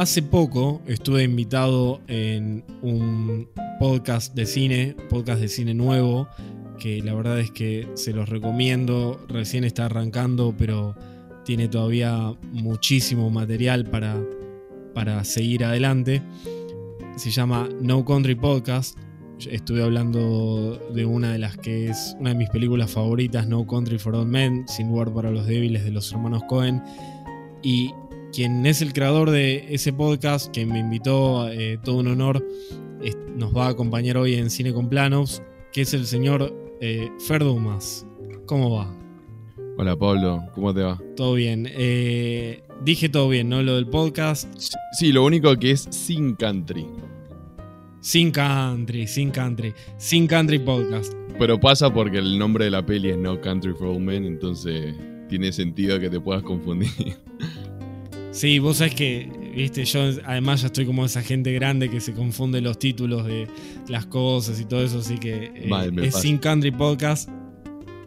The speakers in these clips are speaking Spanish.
Hace poco estuve invitado en un podcast de cine, podcast de cine nuevo, que la verdad es que se los recomiendo, recién está arrancando, pero tiene todavía muchísimo material para, para seguir adelante. Se llama No Country Podcast. Estuve hablando de una de las que es una de mis películas favoritas, No Country for Old Men, Sin lugar para los débiles de los hermanos Cohen. Y quien es el creador de ese podcast, que me invitó, eh, todo un honor, nos va a acompañar hoy en Cine con Planos, que es el señor eh, Ferdumas. ¿Cómo va? Hola Pablo, ¿cómo te va? Todo bien. Eh, dije todo bien, ¿no? Lo del podcast. Sí, lo único que es sin country. Sin country, sin country. Sin country podcast. Pero pasa porque el nombre de la peli es No Country for Old Men, entonces tiene sentido que te puedas confundir. Sí, vos sabés que, viste, yo además ya estoy como esa gente grande que se confunde los títulos de las cosas y todo eso, así que eh, es Sin Country Podcast.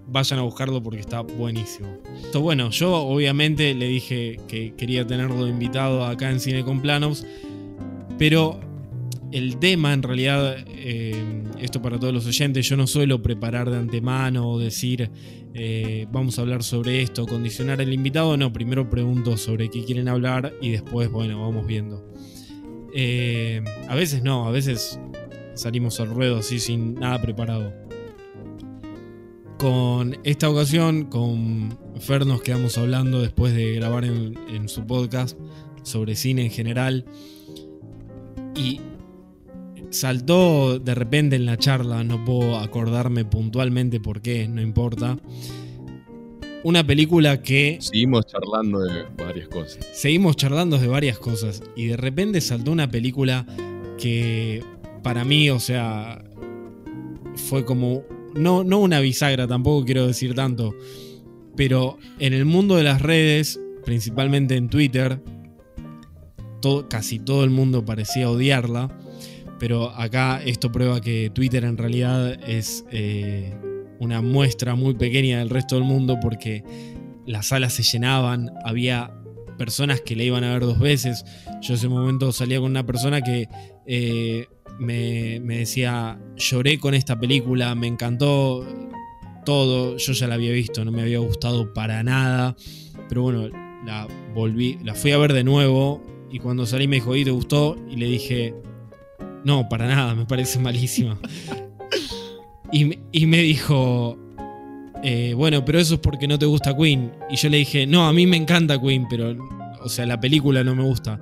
Vayan a buscarlo porque está buenísimo. Entonces, bueno, yo obviamente le dije que quería tenerlo invitado acá en Cine con Planos, pero el tema, en realidad, eh, esto para todos los oyentes, yo no suelo preparar de antemano o decir, eh, vamos a hablar sobre esto, condicionar al invitado, no, primero pregunto sobre qué quieren hablar y después, bueno, vamos viendo. Eh, a veces no, a veces salimos al ruedo así sin nada preparado. Con esta ocasión, con Fer nos quedamos hablando después de grabar en, en su podcast sobre cine en general. Y saltó de repente en la charla, no puedo acordarme puntualmente por qué, no importa. Una película que... Seguimos charlando de varias cosas. Seguimos charlando de varias cosas. Y de repente saltó una película que para mí, o sea, fue como... No, no una bisagra, tampoco quiero decir tanto. Pero en el mundo de las redes, principalmente en Twitter, casi todo el mundo parecía odiarla pero acá esto prueba que Twitter en realidad es eh, una muestra muy pequeña del resto del mundo porque las salas se llenaban, había personas que le iban a ver dos veces. Yo ese momento salía con una persona que eh, me, me, decía, lloré con esta película, me encantó todo, yo ya la había visto, no me había gustado para nada, pero bueno, la volví, la fui a ver de nuevo y cuando salí me dijo, ¿y te gustó? Y le dije, no, para nada, me parece malísima. y, me dijo, eh, bueno, pero eso es porque no te gusta Queen. Y yo le dije, no, a mí me encanta Queen, pero, o sea, la película no me gusta.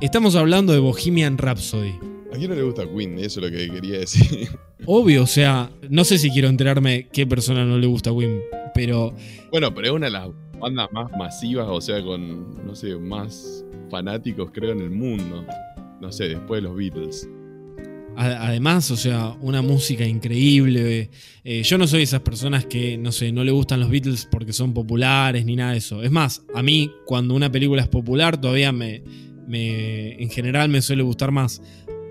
Estamos hablando de Bohemian Rhapsody. ¿A quién no le gusta Queen? Eso es lo que quería decir. Obvio, o sea, no sé si quiero enterarme qué persona no le gusta Queen, pero... Bueno, pero es una de las bandas más masivas, o sea, con, no sé, más fanáticos creo en el mundo no sé, después de los Beatles. Además, o sea, una música increíble. Eh, yo no soy esas personas que, no sé, no le gustan los Beatles porque son populares ni nada de eso. Es más, a mí cuando una película es popular todavía me, me en general me suele gustar más.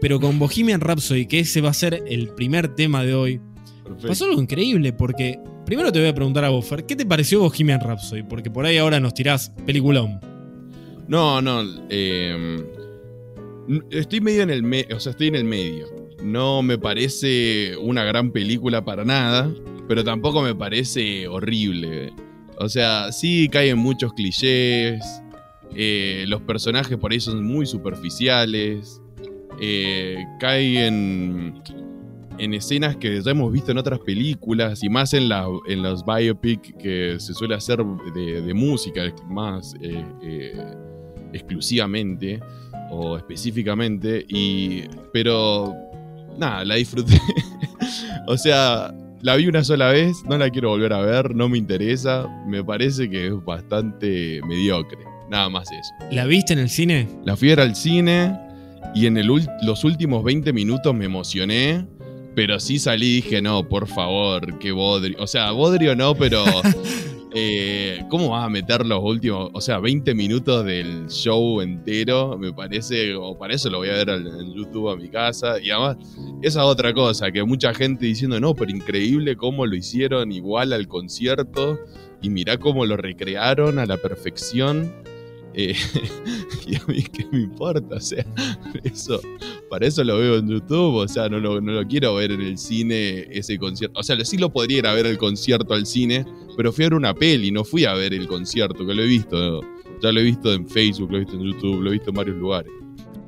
Pero con Bohemian Rhapsody, que ese va a ser el primer tema de hoy, pasó algo increíble porque primero te voy a preguntar a Boffer, ¿qué te pareció Bohemian Rhapsody? Porque por ahí ahora nos tirás peliculón. No, no, eh, Estoy medio en el o sea, estoy en el medio. No me parece una gran película para nada, pero tampoco me parece horrible. O sea, sí caen muchos clichés, eh, los personajes por ahí son muy superficiales, eh, caen en escenas que ya hemos visto en otras películas y más en, la, en los biopic que se suele hacer de, música más eh, exclusivamente o específicamente, y, pero nada, la disfruté. o sea, la vi una sola vez, no la quiero volver a ver, no me interesa, me parece que es bastante mediocre, nada más eso. ¿La viste en el cine? La fui a ver al cine y en el, los últimos 20 minutos me emocioné. Pero sí salí y dije, no, por favor, que bodrio. O sea, bodrio no, pero Eh, ¿Cómo vas a meter los últimos, o sea, 20 minutos del show entero? Me parece, o para eso lo voy a ver en YouTube a mi casa. Y además, esa otra cosa, que mucha gente diciendo, no, pero increíble cómo lo hicieron igual al concierto. Y mirá cómo lo recrearon a la perfección. Eh, y a mí qué me importa, o sea, eso, para eso lo veo en YouTube, o sea, no lo, no lo quiero ver en el cine ese concierto. O sea, sí lo podría ir a ver el concierto al cine, pero fui a ver una peli, no fui a ver el concierto, que lo he visto. Ya lo he visto en Facebook, lo he visto en YouTube, lo he visto en varios lugares.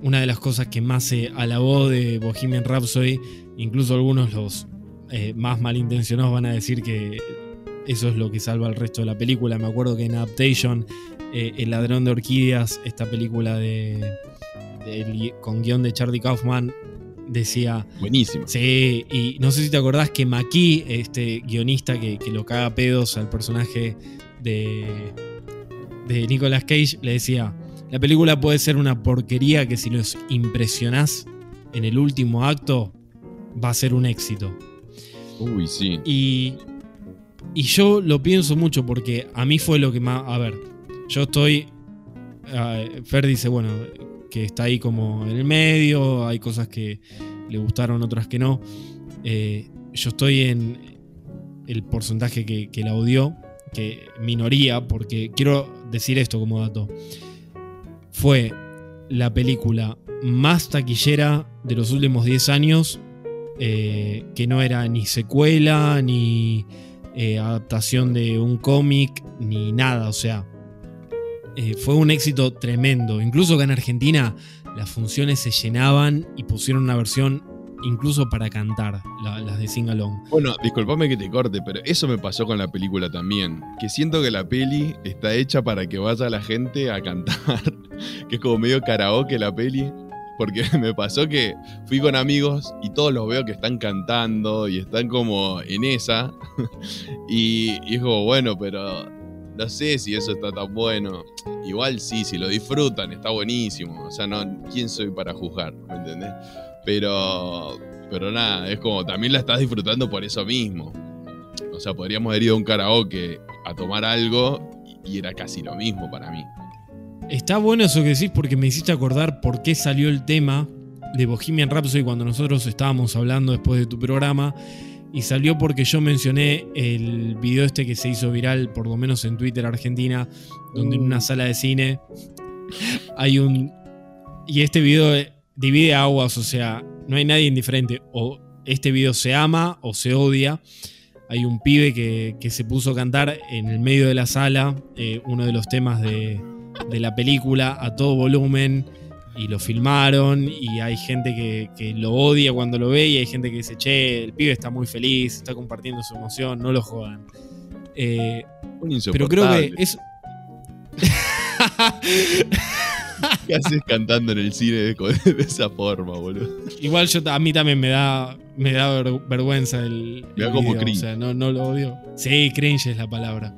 Una de las cosas que más se alabó de Bohemian Rhapsody, incluso algunos los eh, más malintencionados van a decir que eso es lo que salva al resto de la película. Me acuerdo que en Adaptation, eh, El ladrón de orquídeas, esta película de, con guion de Charlie Kaufman, decía. Buenísimo. Sí, y no sé si te acordás que Maki, este guionista que, que lo caga pedos al personaje de, de Nicolas Cage, le decía: La película puede ser una porquería que si los impresionás en el último acto, va a ser un éxito. Uy, sí. Y y yo lo pienso mucho porque a mí fue lo que más. A ver, yo estoy. Uh, Fer dice, bueno, que está ahí como en el medio, hay cosas que le gustaron, otras que no. Eh, yo estoy en el porcentaje que, la odió, que minoría, porque quiero decir esto como dato. Fue la película más taquillera de los últimos 10 años, eh, que no era ni secuela, ni eh, adaptación de un cómic, ni nada, o sea, eh, fue un éxito tremendo. Incluso que en Argentina las funciones se llenaban y pusieron una versión incluso para cantar, las de Sing Along. Bueno, disculpame que te corte, pero eso me pasó con la película también. Que siento que la peli está hecha para que vaya la gente a cantar. que es como medio karaoke la peli. Porque me pasó que fui con amigos y todos los veo que están cantando y están como en esa. y, y es como, bueno, pero no sé si eso está tan bueno. Igual sí, si lo disfrutan, está buenísimo. O sea, no, ¿quién soy para juzgar? ¿Me entendés? Pero, pero nada, es como también la estás disfrutando por eso mismo. O sea, podríamos haber ido a un karaoke a tomar algo y era casi lo mismo para mí. Está bueno eso que decís porque me hiciste acordar por qué salió el tema de Bohemian Rhapsody cuando nosotros estábamos hablando después de tu programa. Y salió porque yo mencioné el video este que se hizo viral, por lo menos en Twitter Argentina, donde en una sala de cine hay un... Y este video divide aguas, o sea, no hay nadie indiferente. O este video se ama o se odia. Hay un pibe que, se puso a cantar en el medio de la sala eh, uno de los temas de, de la película a todo volumen y lo filmaron y hay gente que, lo odia cuando lo ve y hay gente que dice, che, el pibe está muy feliz, está compartiendo su emoción, no lo jodan. Eh, pero creo que es... ¿Qué haces cantando en el cine de, esa forma, boludo? Igual yo, a mí también me da, me da vergüenza el... Me da como cringe. O sea, no, no lo odio. Sí, cringe es la palabra.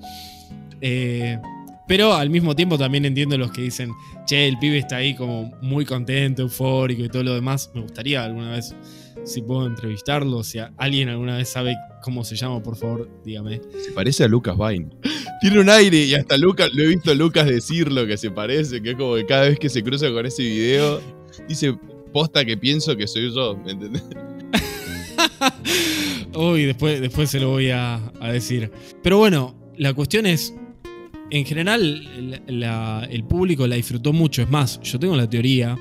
Eh, pero al mismo tiempo también entiendo los que dicen, che, el pibe está ahí como muy contento, eufórico y todo lo demás. Me gustaría alguna vez, si puedo entrevistarlo, si alguien alguna vez sabe cómo se llama, por favor, dígame. Se parece a Lucas Vine. Tiene un aire y hasta Lucas, lo he visto a Lucas decirlo que se parece, que es como que cada vez que se cruza con ese video, dice, posta que pienso que soy yo, ¿me entendés? Uy, después, después se lo voy a decir. Pero bueno, la cuestión es, en general el público la disfrutó mucho. Es más, yo tengo la teoría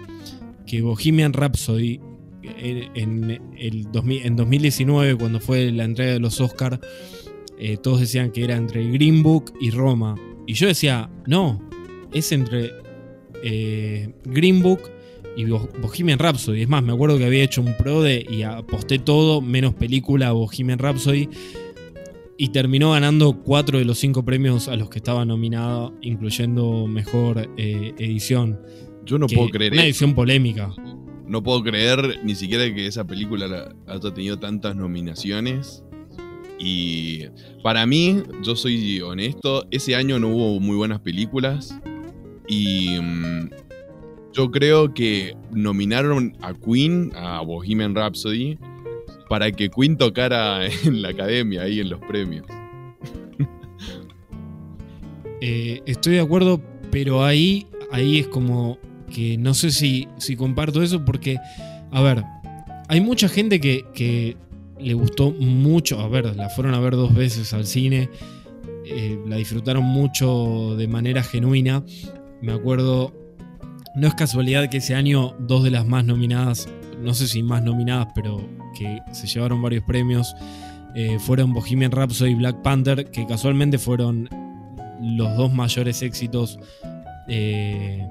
que Bohemian Rhapsody en, el 2019, cuando fue la entrega de los Oscars, eh, todos decían que era entre Green Book y Roma. Y yo decía, no, es entre eh, Green Book y Bohemian Rhapsody. Es más, me acuerdo que había hecho un pro de y aposté todo, menos película Bohemian Rhapsody y terminó ganando cuatro de los cinco premios a los que estaba nominado, incluyendo mejor eh, edición. Yo no puedo creer Una edición polémica. No puedo creer ni siquiera que esa película haya tenido tantas nominaciones. Y para mí, yo soy honesto, ese año no hubo muy buenas películas. Y mm, yo creo que nominaron a Queen, a Bohemian Rhapsody, para que Queen tocara en la academia, ahí en los premios. Eh, estoy de acuerdo, pero ahí, ahí es como que no sé si, si comparto eso porque, a ver, hay mucha gente que, que, le gustó mucho, a ver, la fueron a ver dos veces al cine, eh, la disfrutaron mucho de manera genuina me acuerdo, no es casualidad que ese año dos de las más nominadas, no sé si más nominadas, pero que se llevaron varios premios, eh, fueron Bohemian Rhapsody y Black Panther, que casualmente fueron los dos mayores éxitos eh,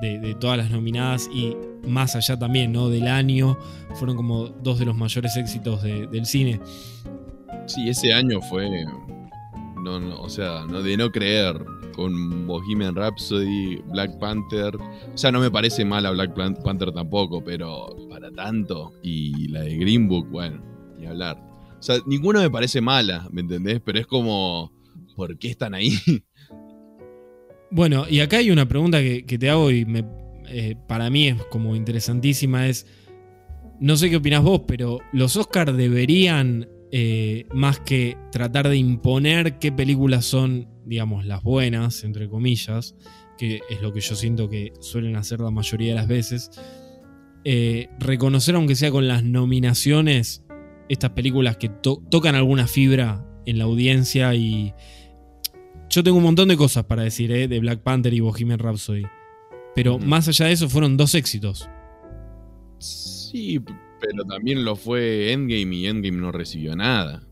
de, todas las nominadas y más allá también, ¿no? Del año, fueron como dos de los mayores éxitos del cine. Sí, ese año fue, no, o sea, no, de no creer, con Bohemian Rhapsody, Black Panther, o sea, no me parece mala Black Panther tampoco, pero tanto, y la de Green Book, bueno, ni hablar. O sea, ninguna me parece mala, ¿me entendés? Pero es como, ¿por qué están ahí? Bueno, y acá hay una pregunta que, te hago y me, eh, para mí es como interesantísima, es, no sé qué opinas vos, pero los Oscars deberían, eh, más que tratar de imponer qué películas son, digamos, las buenas, entre comillas, que es lo que yo siento que suelen hacer la mayoría de las veces, eh, reconocer, aunque sea con las nominaciones, estas películas que tocan alguna fibra en la audiencia y yo tengo un montón de cosas para decir ¿eh? de Black Panther y Bohemian Rhapsody. Pero más allá de eso, fueron dos éxitos. Sí, pero también lo fue Endgame y Endgame no recibió nada.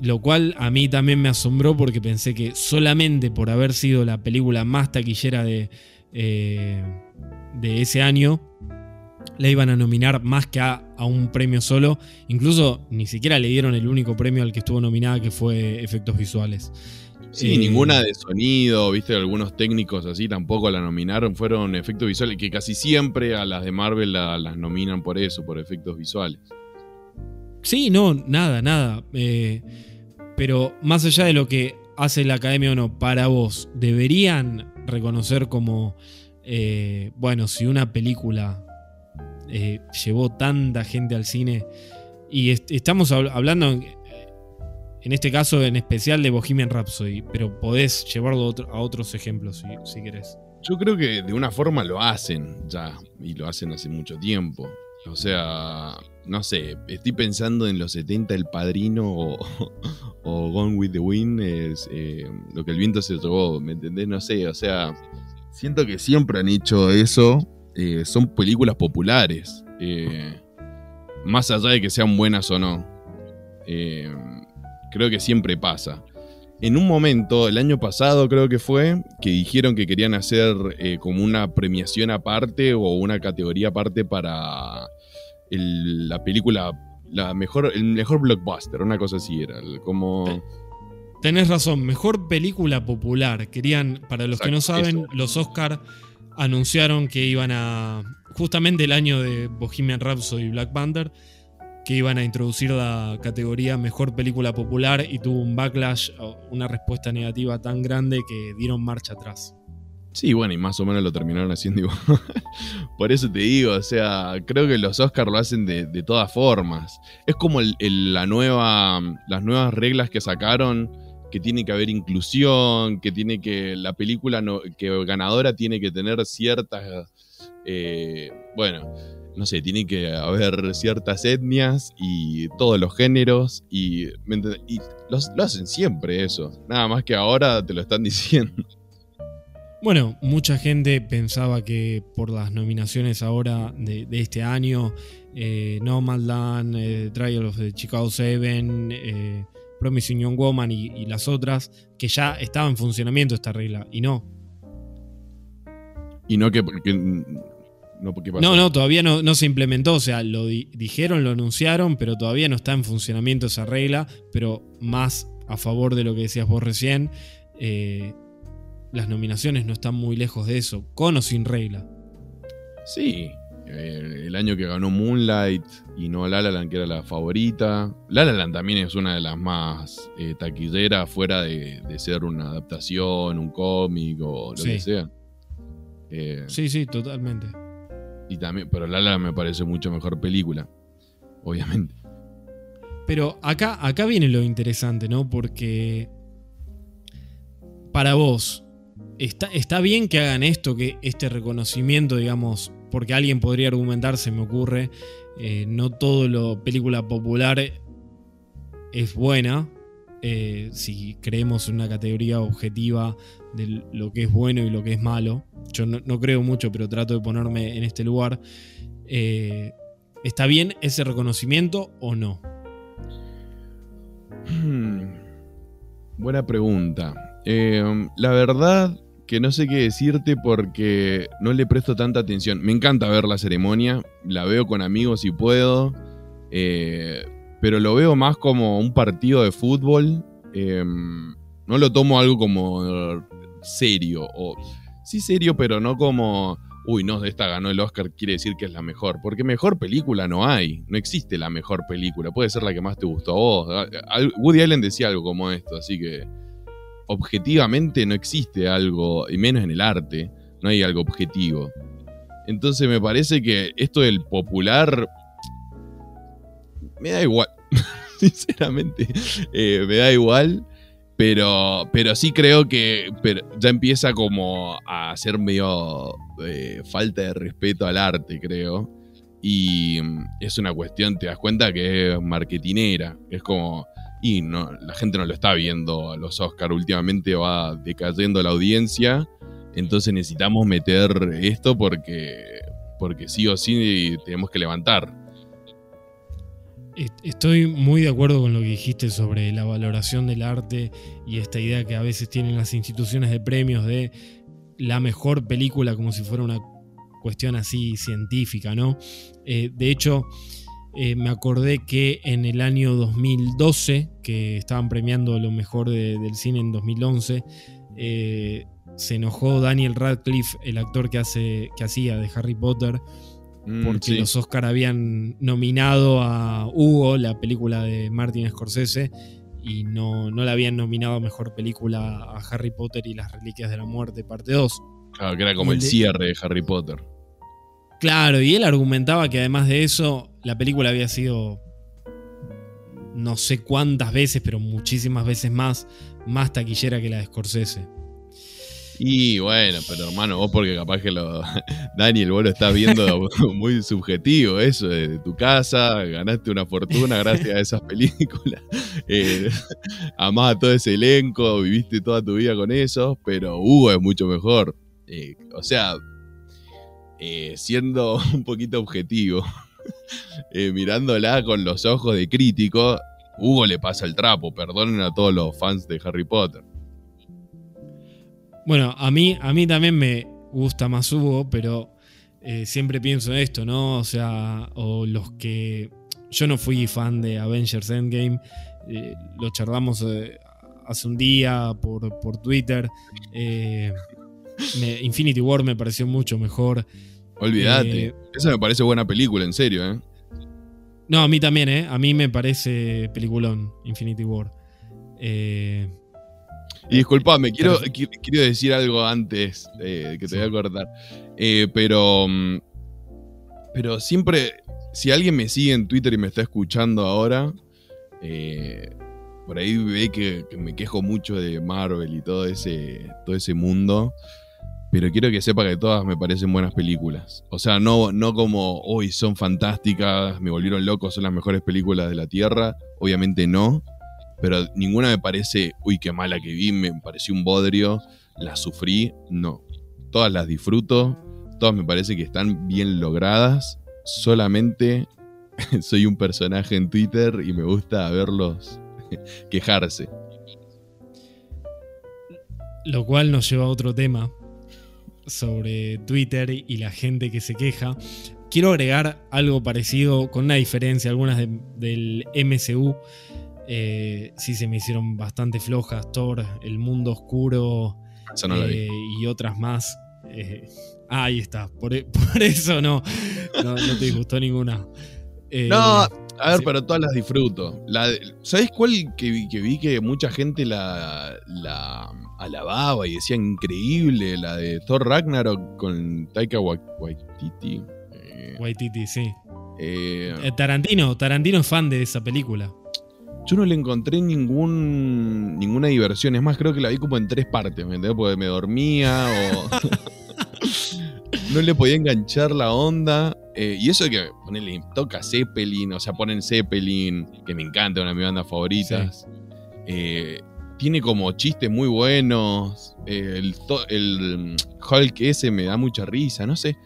Lo cual a mí también me asombró porque pensé que solamente por haber sido la película más taquillera de, eh, de ese año, la iban a nominar más que a, un premio solo. Incluso ni siquiera le dieron el único premio al que estuvo nominada, que fue efectos visuales. Sí, eh, ninguna de sonido, viste, algunos técnicos así tampoco la nominaron, fueron efectos visuales, que casi siempre a las de Marvel las nominan por eso, por efectos visuales. Sí, no, nada, nada. Eh, pero más allá de lo que hace la academia o no, para vos, ¿deberían reconocer como, eh, bueno, si una película eh, llevó tanta gente al cine. Y estamos hablando, en, este caso en especial, de Bohemian Rhapsody, pero podés llevarlo a otros ejemplos si, querés. Yo creo que de una forma lo hacen ya, y lo hacen hace mucho tiempo. O sea, no sé, estoy pensando en los 70 El Padrino o, Gone with the Wind, es, eh, lo que el viento se llevó, ¿me entendés? No sé, o sea, siento que siempre han hecho eso eh, son películas populares. Eh, más allá de que sean buenas o no. Eh, creo que siempre pasa. En un momento, el año pasado creo que fue, que dijeron que querían hacer como una premiación aparte o una categoría aparte para la película, la mejor, el mejor blockbuster, una cosa así era. Como... Tenés razón, mejor película popular. Querían, para los que no saben, los Oscar anunciaron que iban a, justamente el año de Bohemian Rhapsody y Black Panther, que iban a introducir la categoría Mejor Película Popular y tuvo un backlash, una respuesta negativa tan grande que dieron marcha atrás. Sí, bueno, y más o menos lo terminaron haciendo igual. Por eso te digo, o sea, creo que los Oscars lo hacen de, todas formas. Es como la nueva, las nuevas reglas que sacaron que tiene que haber inclusión, que tiene que la película no, que ganadora tiene que tener ciertas, eh, bueno, no sé, tiene que haber ciertas etnias y todos los géneros y, y lo hacen siempre eso, nada más que ahora te lo están diciendo. Bueno, mucha gente pensaba que por las nominaciones ahora de, este año, eh, Nomadland, eh, Trial of the Chicago Seven, eh, Promising Young Woman y, las otras, que ya estaba en funcionamiento esta regla, y no. Y no que... no, no, no, todavía no, se implementó, o sea, lo dijeron, lo anunciaron, pero todavía no está en funcionamiento esa regla, pero más a favor de lo que decías vos recién, eh, las nominaciones no están muy lejos de eso, con o sin regla. Sí, eh, el año que ganó Moonlight y no La La Land, que era la favorita. La La Land también es una de las más eh, taquilleras, fuera de, ser una adaptación, un cómic o lo que sea. Eh, sí, sí, totalmente. Y también, pero La La Land me parece mucho mejor película, obviamente. Pero acá, acá viene lo interesante, ¿no? Porque para vos, está, está bien que hagan esto, que este reconocimiento, digamos, porque alguien podría argumentar, se me ocurre, eh, no todo lo película popular es buena. eh, si creemos en una categoría objetiva de lo que es bueno y lo que es malo. Yo no, creo mucho, pero trato de ponerme en este lugar. Eh, ¿Está bien ese reconocimiento o no? Hmm. Buena pregunta. La verdad que no sé qué decirte porque no le presto tanta atención. Me encanta ver la ceremonia, la veo con amigos si puedo, eh, pero lo veo más como un partido de fútbol. Em, no lo tomo algo como serio, o sí serio, pero no como, uy, no, esta ganó el Oscar, quiere decir que es la mejor, porque mejor película no hay, no existe la mejor película, puede ser la que más te gustó a vos. Woody Allen decía algo como esto, así que objetivamente no existe algo, y menos en el arte, no hay algo objetivo. Entonces me parece que esto del popular me da igual. Sinceramente, eh, me da igual. Pero, pero sí creo que ya empieza como a ser medio eh, falta de respeto al arte, creo. Y mm, es una cuestión, te das cuenta que es marketinera. Es como, y la gente no lo está viendo a los Oscars. Últimamente va decayendo la audiencia. Entonces necesitamos meter esto porque, porque sí o sí tenemos que levantar. Estoy muy de acuerdo con lo que dijiste sobre la valoración del arte y esta idea que a veces tienen las instituciones de premios de la mejor película como si fuera una cuestión así científica, ¿no? Eh, de hecho, eh, me acordé que en el año 2012, que estaban premiando lo mejor del cine en 2011, eh, se enojó Daniel Radcliffe, el actor que, hace, que hacía de Harry Potter, mm, porque los Oscar habían nominado a Hugo, la película de Martin Scorsese, y no, no la habían nominado a mejor película a Harry Potter y las Reliquias de la Muerte, parte 2. Claro, que era como el cierre de Harry Potter. Claro, y él argumentaba que además de eso, la película había sido no sé cuántas veces, pero muchísimas veces más, más taquillera que la de Scorsese. Y bueno, pero hermano, vos porque capaz que lo. Daniel, vos lo estás viendo muy subjetivo, eso, de tu casa, ganaste una fortuna gracias a esas películas. Eh, amás a todo ese elenco, viviste toda tu vida con eso, pero Hugo es mucho mejor. Eh, o sea, eh, siendo un poquito objetivo, eh, mirándola con los ojos de crítico, Hugo le pasa el trapo, perdonen a todos los fans de Harry Potter. Bueno, a mí, a mí también me gusta más Hugo, pero eh, siempre pienso en esto, ¿no? O sea, o los que... Yo no fui fan de Avengers Endgame, lo charlamos hace un día por, por Twitter. Infinity War me pareció mucho mejor. Olvídate. Eh, Esa me parece buena película, en serio, ¿eh? No, a mí también, ¿eh? A mí me parece peliculón Infinity War. Eh, y disculpame, quiero, quiero decir algo antes que te voy a cortar. pero. Mm, pero siempre. Si alguien me sigue en Twitter y me está escuchando ahora. por ahí ve que, que, me quejo mucho de Marvel y todo ese, todo ese mundo pero quiero que sepa que todas me parecen buenas películas. O sea, no, no como, hoy son fantásticas, me volvieron loco, son las mejores películas de la Tierra. Obviamente no. Pero ninguna me parece, uy, qué mala que vi, me pareció un bodrio, la sufrí. No. Todas las disfruto, todas me parece que están bien logradas. Solamente soy un personaje en Twitter y me gusta verlos quejarse. Lo cual nos lleva a otro tema, sobre Twitter y la gente que se queja. Quiero agregar algo parecido con una diferencia, algunas del MCU. Eh, sí se me hicieron bastante flojas, Thor, El Mundo Oscuro eh, y otras más. Eh, ahí está, por, eso no, no, te gustó ninguna. no, a ver, pero todas las disfruto. La, ¿Sabes cuál que vi, que vi que mucha gente la, la alababa y decía increíble la de Thor Ragnarok con Taika Waititi. Eh, Waititi, sí. Eh, eh, Tarantino, Tarantino es fan de esa película. Yo no le encontré ningún, ninguna diversión. Es más, creo que la vi como en tres partes, ¿me entiendes? Porque me dormía o. no le podía enganchar la onda. y eso de que ponerle, toca Zeppelin, o sea, ponen Zeppelin, que me encanta, una de mis bandas favoritas. Eh, tiene como chistes muy buenos. El, el Hulk ese me da mucha risa, no sé.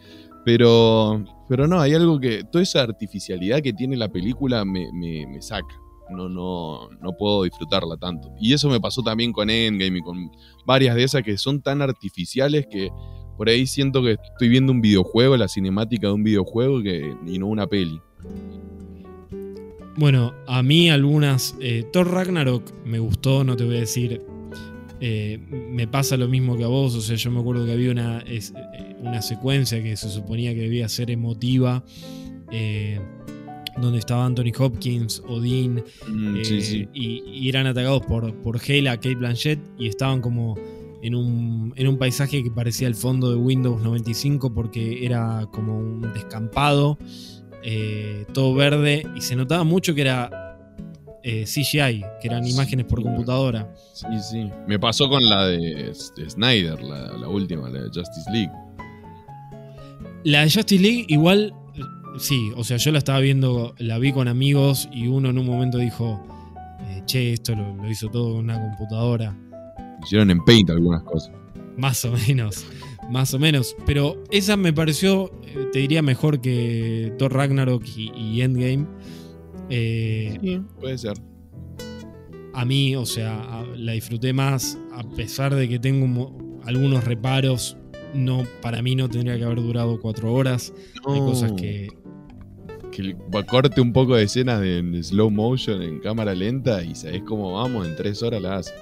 Pero, pero no, hay algo que. Toda esa artificialidad que tiene la película me, me, saca. No, no, no puedo disfrutarla tanto. Y eso me pasó también con Endgame y con varias de esas que son tan artificiales que por ahí siento que estoy viendo un videojuego, la cinemática de un videojuego que, y no una peli. Bueno, a mí algunas. Eh, Thor Ragnarok me gustó, no te voy a decir. Eh, me pasa lo mismo que a vos. O sea, yo me acuerdo que había una, eh, una secuencia que se suponía que debía ser emotiva. donde estaba Anthony Hopkins, Odin. Mm, y, eran atacados por, por Hela, Kate Blanchett. Y estaban como. En un, en un paisaje que parecía el fondo de Windows 95 porque era como un descampado eh, todo verde y se notaba mucho que era eh, CGI, que eran imágenes por computadora. Sí, sí. Me pasó con la de, Snyder, la, última, la de Justice League. La de Justice League igual, sí, o sea, yo la estaba viendo, la vi con amigos y uno en un momento dijo, eh, che, esto lo, hizo todo con una computadora. Hicieron en Paint algunas cosas. Más o menos más o menos. Pero esa me pareció, eh, te diría, mejor que Thor Ragnarok y, Endgame. Eh, sí, puede ser. A mí, o sea, la disfruté más, a pesar de que tengo algunos reparos. No, para mí no tendría que haber durado cuatro horas. Hay cosas que. Que corte un poco de escenas de, slow motion en cámara lenta y sabes cómo vamos, en tres horas la hace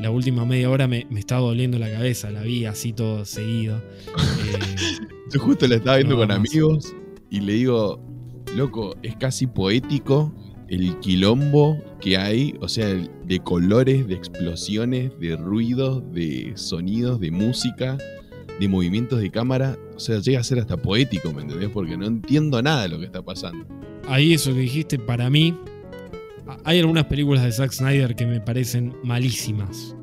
la última media hora me, me, estaba doliendo la cabeza, la vi así todo seguido. Eh, Yo justo la estaba viendo con amigos y le digo, loco, es casi poético el quilombo que hay, o sea, de colores, de explosiones, de ruidos, de sonidos, de música, de movimientos de cámara. O sea, llega a ser hasta poético, ¿me entendés? Porque no entiendo nada de lo que está pasando. Ahí eso que dijiste, para mí, hay algunas películas de Zack Snyder que me parecen malísimas.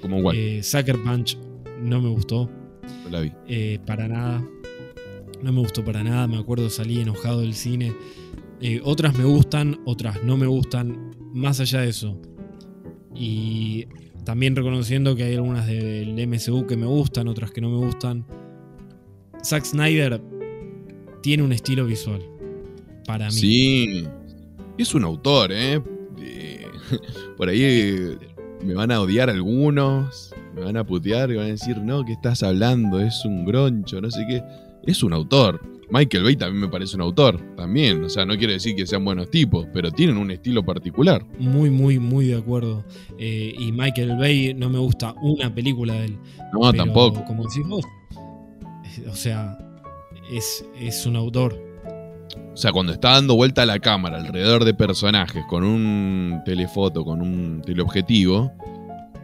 ¿Como igual? Eh, Sucker Punch no me gustó. No la vi. Eh, para nada. No me gustó para nada. Me acuerdo salí enojado del cine. Eh, otras me gustan, otras no me gustan. Más allá de eso. Y también reconociendo que hay algunas del MCU que me gustan, otras que no me gustan. Zack Snyder tiene un estilo visual. Para mí. Sí. Es un autor, ¿eh? por ahí me van a odiar algunos, me van a putear y van a decir, no, ¿qué estás hablando? Es un groncho, no sé qué. Es un autor. Michael Bay también me parece un autor, también. O sea, no quiere decir que sean buenos tipos, pero tienen un estilo particular. Muy, muy, muy de acuerdo. Eh, y Michael Bay no me gusta una película de él. No, tampoco. Como decís vos, o sea, es, es un autor. O sea, cuando está dando vuelta a la cámara alrededor de personajes con un telefoto, con un teleobjetivo,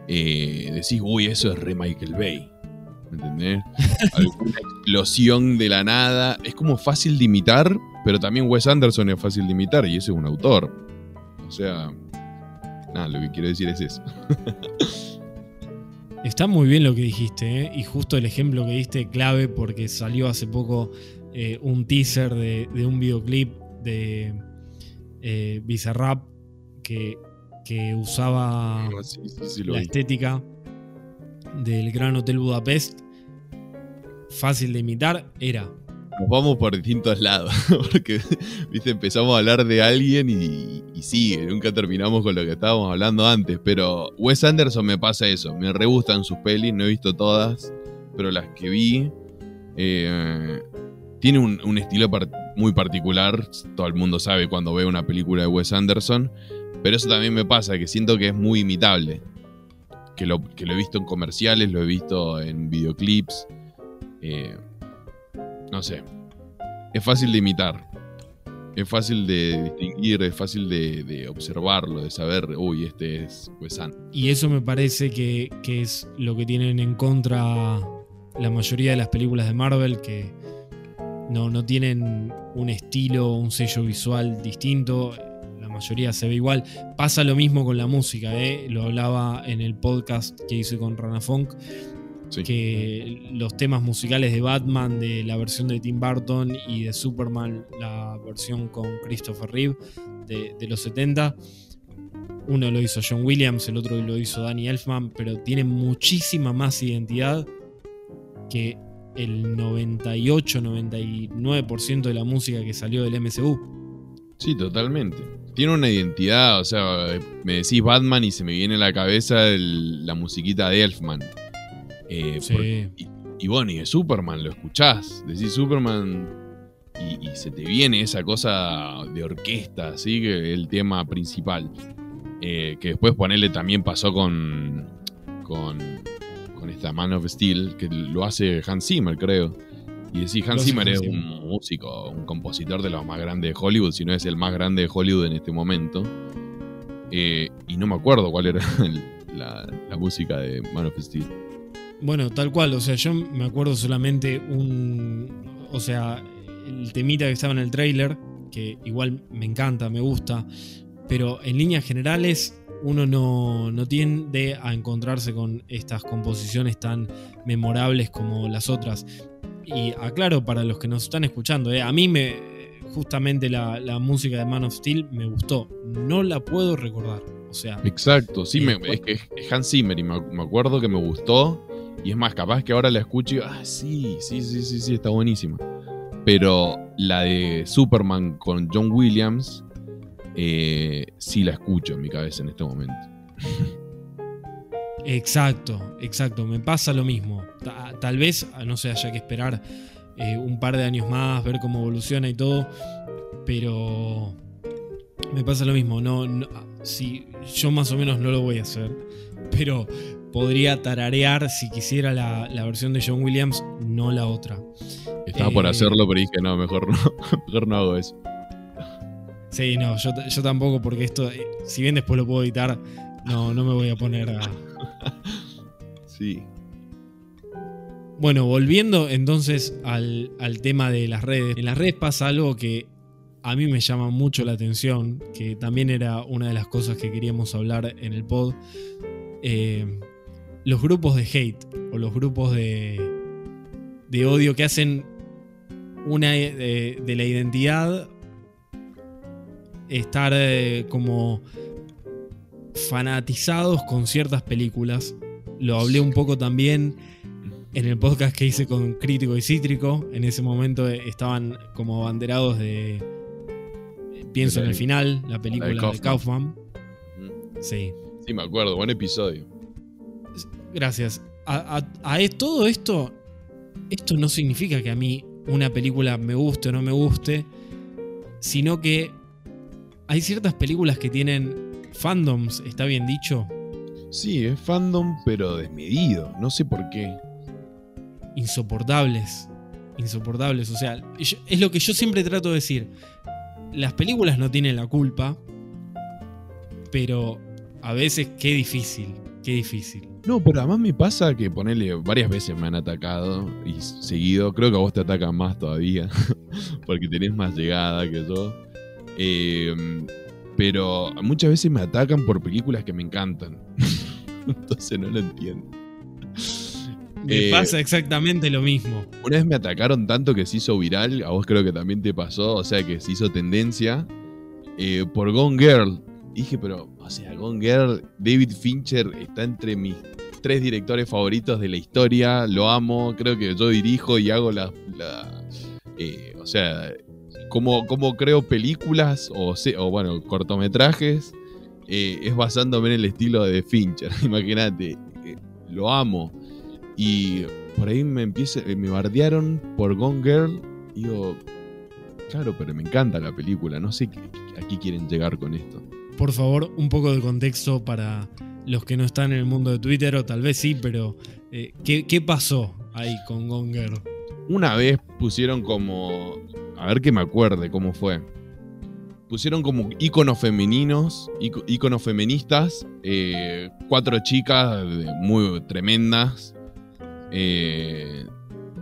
eh, decís, uy, eso es re Michael Bay. ¿Me entendés? Alguna explosión de la nada. Es como fácil de imitar, pero también Wes Anderson es fácil de imitar y ese es un autor. O sea, nada, lo que quiero decir es eso. Está muy bien lo que dijiste, ¿eh? y justo el ejemplo que diste clave porque salió hace poco eh, un teaser de, un videoclip de eh, Bizarrap que, usaba ah, la estética del Gran Hotel Budapest. Fácil de imitar, era. Nos vamos por distintos lados, porque ¿viste? empezamos a hablar de alguien y, y sigue, nunca terminamos con lo que estábamos hablando antes, pero Wes Anderson me pasa eso, me re gustan sus pelis, no he visto todas, pero las que vi eh, tiene un, estilo muy particular. Todo el mundo sabe cuando ve una película de Wes Anderson. Pero eso también me pasa, que siento que es muy imitable. Que lo, que lo he visto en comerciales, lo he visto en videoclips. Eh, no sé. Es fácil de imitar. Es fácil de distinguir, es fácil de, observarlo, de saber, uy, este es Wes Anderson. Y eso me parece que, que es lo que tienen en contra la mayoría de las películas de Marvel, que no, no tienen un estilo, un sello visual distinto. La mayoría se ve igual. Pasa lo mismo con la música, ¿eh? lo hablaba en el podcast que hice con Rana Funk. Que los temas musicales de Batman, de la versión de Tim Burton y de Superman, la versión con Christopher Reeve de, los 70, uno lo hizo John Williams, el otro lo hizo Danny Elfman, pero tiene muchísima más identidad que el 98-99% de la música que salió del MCU. Sí, totalmente. Tiene una identidad, o sea, me decís Batman y se me viene a la cabeza la musiquita de Elfman. Eh, sí. y, bueno, y de Superman, lo escuchás, decís Superman y, se te viene esa cosa de orquesta, así que el tema principal. Eh, que después ponerle también pasó con, con con esta Man of Steel, que lo hace Hans Zimmer, creo. Y decís, Hans Zimmer es un músico, un compositor de los más grandes de Hollywood, si no es el más grande de Hollywood en este momento. Eh, y no me acuerdo cuál era la, música de Man of Steel. Bueno, tal cual, o sea, yo me acuerdo solamente un. O sea, el temita que estaba en el trailer, que igual me encanta, me gusta, pero en líneas generales uno no, tiende a encontrarse con estas composiciones tan memorables como las otras. Y aclaro para los que nos están escuchando, eh, a mí me justamente la, música de Man of Steel me gustó. No la puedo recordar. O sea. Exacto, sí, es que es Hans Zimmer y me, acuerdo que me gustó. Y es más, capaz que ahora la escucho y ah, sí, sí, sí, sí, sí, está buenísima. Pero la de Superman con John Williams eh, sí la escucho en mi cabeza en este momento. Exacto, exacto, me pasa lo mismo. Tal vez, no sé, haya que esperar eh, un par de años más, ver cómo evoluciona y todo, pero me pasa lo mismo. No, si yo más o menos no lo voy a hacer, pero podría tararear si quisiera la, versión de John Williams, no la otra. Estaba por eh, hacerlo, pero dije no, mejor no, mejor no hago eso. Sí, no, yo, tampoco, porque esto, eh, si bien después lo puedo editar, no, no me voy a poner a. Sí. Bueno, volviendo entonces al, tema de las redes. En las redes pasa algo que a mí me llama mucho la atención, que también era una de las cosas que queríamos hablar en el pod. Eh, los grupos de hate o los grupos de, de odio que hacen una de, de la identidad estar eh, como fanatizados con ciertas películas. Lo hablé un poco también en el podcast que hice con Crítico y Cítrico. En ese momento eh, estaban como abanderados de. Eh, pienso en el final, la película de Kaufman. Sí. Sí, me acuerdo, buen episodio. Gracias. A, todo esto, esto no significa que a mí una película me guste o no me guste, sino que hay ciertas películas que tienen fandoms, ¿está bien dicho? Sí, es fandom, pero desmedido. No sé por qué. Insoportables. Insoportables. O sea, es lo que yo siempre trato de decir. Las películas no tienen la culpa, pero a veces qué difícil. Qué difícil. No, pero además me pasa que ponerle varias veces me han atacado y seguido. Creo que a vos te atacan más todavía. porque tenés más llegada que yo. Em, pero muchas veces me atacan por películas que me encantan. Entonces no lo entiendo. Me eh, pasa exactamente lo mismo. Una vez me atacaron tanto que se hizo viral, a vos creo que también te pasó, o sea que se hizo tendencia eh, por Gone Girl. dije, pero, o sea, Gone Girl, David Fincher está entre mis tres directores favoritos de la historia, lo amo, creo que yo dirijo y hago la... Eh, o sea, como, creo películas o, o bueno, cortometrajes, eh, es basándome en el estilo de Fincher. Imagínate, eh, lo amo. Y por ahí me empieza, eh, me bardearon por Gone Girl. Y digo, claro, pero me encanta la película. No sé a qué quieren llegar con esto. Por favor, un poco de contexto para los que no están en el mundo de Twitter, o tal vez sí, pero ¿qué, ¿qué pasó ahí con Gone Girl? Una vez pusieron como a ver que me acuerde cómo fue. Pusieron como íconos femeninos, íconos feministas, eh, cuatro chicas muy tremendas, eh,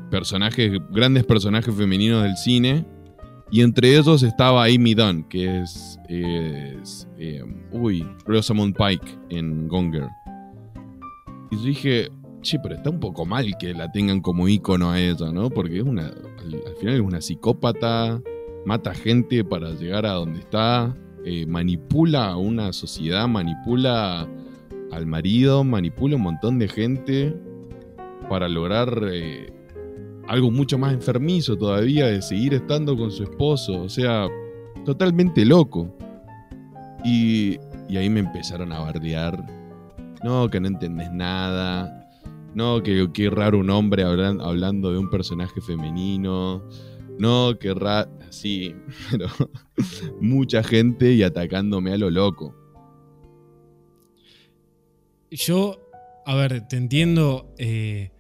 personajes, grandes personajes femeninos del cine, y entre ellos estaba Amy Dunn, que es, eh, uy, Rosamund Pike en Gonger. Y yo dije, che, pero está un poco mal que la tengan como ícono a ella, ¿no? Porque es una, al, final es una psicópata, mata gente para llegar a donde está. eh, manipula a una sociedad, manipula al marido, manipula un montón de gente para lograr eh, algo mucho más enfermizo todavía de seguir estando con su esposo. O sea, totalmente loco. Y, y ahí me empezaron a bardear. No, que no entendés nada. No, que qué raro un hombre hablando de un personaje femenino. No, qué raro. Sí, pero mucha gente y atacándome a lo loco. Yo, a ver, te entiendo. Eh,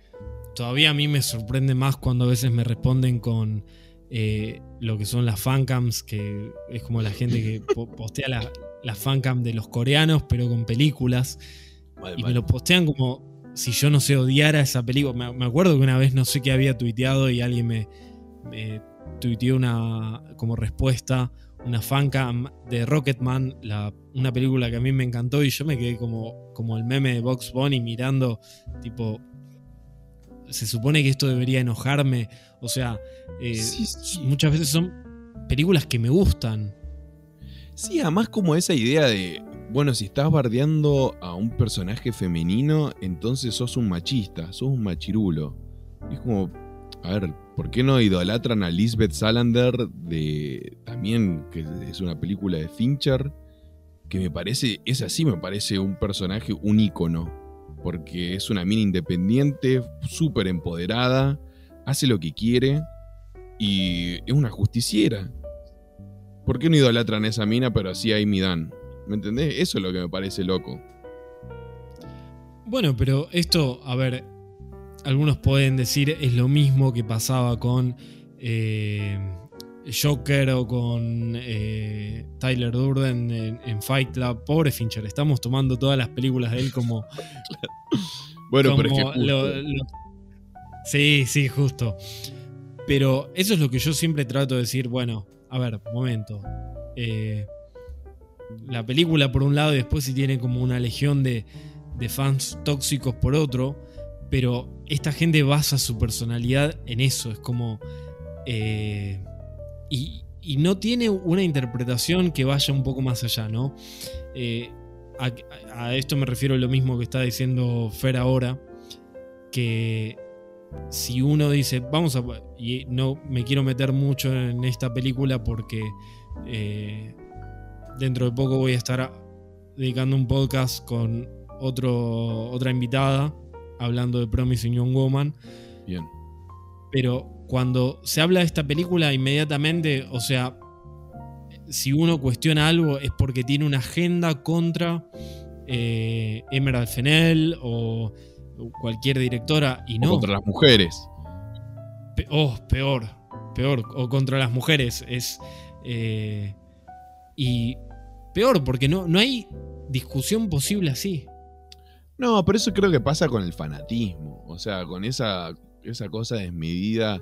todavía a mí me sorprende más cuando a veces me responden con eh, lo que son las fancams, que es como la gente que postea las la fancam de los coreanos, pero con películas. y me lo postean como si yo no sé odiara esa película. Me, acuerdo que una vez no sé qué había tuiteado y alguien me, me tuiteó una como respuesta una fancam de Rocketman, la, una película que a mí me encantó y yo me quedé como, como el meme de Box Bunny mirando, tipo, se supone que esto debería enojarme, o sea, eh, muchas veces son películas que me gustan. Sí, además como esa idea de, bueno, si estás bardeando a un personaje femenino, entonces sos un machista, sos un machirulo. es como, a ver, ¿por qué no idolatran a Lisbeth Salander de también que es una película de Fincher que me parece es así, me parece un personaje un ícono porque es una mina independiente, súper empoderada, hace lo que quiere y es una justiciera. ¿Por qué no idolatran a esa mina pero así a Amy Dan? ¿Me entendés? Eso es lo que me parece loco. Bueno, pero esto, a ver, algunos pueden decir es lo mismo que pasaba con eh, Joker o con eh, Tyler Durden en, Fight Club. Pobre Fincher, estamos tomando todas las películas de él como. bueno, pero es Sí, sí, justo. Pero eso es lo que yo siempre trato de decir. Bueno, a ver, momento. Eh, la película por un lado y después si tiene como una legión de, de fans tóxicos por otro pero esta gente basa su personalidad en eso, es como... Eh, y, no tiene una interpretación que vaya un poco más allá, ¿no? Eh, a, esto me refiero lo mismo que está diciendo Fer ahora, que si uno dice, vamos a... Y no me quiero meter mucho en esta película porque eh, dentro de poco voy a estar dedicando un podcast con otro, otra invitada hablando de Promising Young Woman. Bien. Pero cuando se habla de esta película, inmediatamente, o sea, si uno cuestiona algo es porque tiene una agenda contra eh, Emerald Fennell o cualquier directora y no. contra las mujeres. oh, peor, peor. O contra las mujeres. Es. Eh, y peor, porque no, no hay discusión posible así. No, pero eso creo que pasa con el fanatismo. O sea, con esa, esa cosa desmedida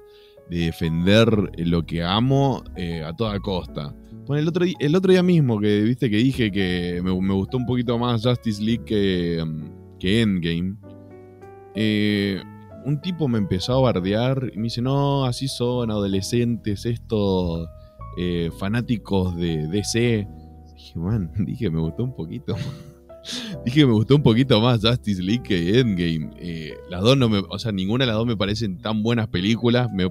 de defender lo que amo eh, a toda costa. Bueno, el otro, el otro día mismo que viste que dije que me, gustó un poquito más Justice League que, mm, que Endgame. Eh, un tipo me empezó a bardear y me dice, no, así son adolescentes estos eh, fanáticos de DC. Dije, man, dije, me gustó un poquito. Dije me gustó un poquito más Justice League que Endgame. Eh, las dos no me. O sea, ninguna de las dos me parecen tan buenas películas. Me,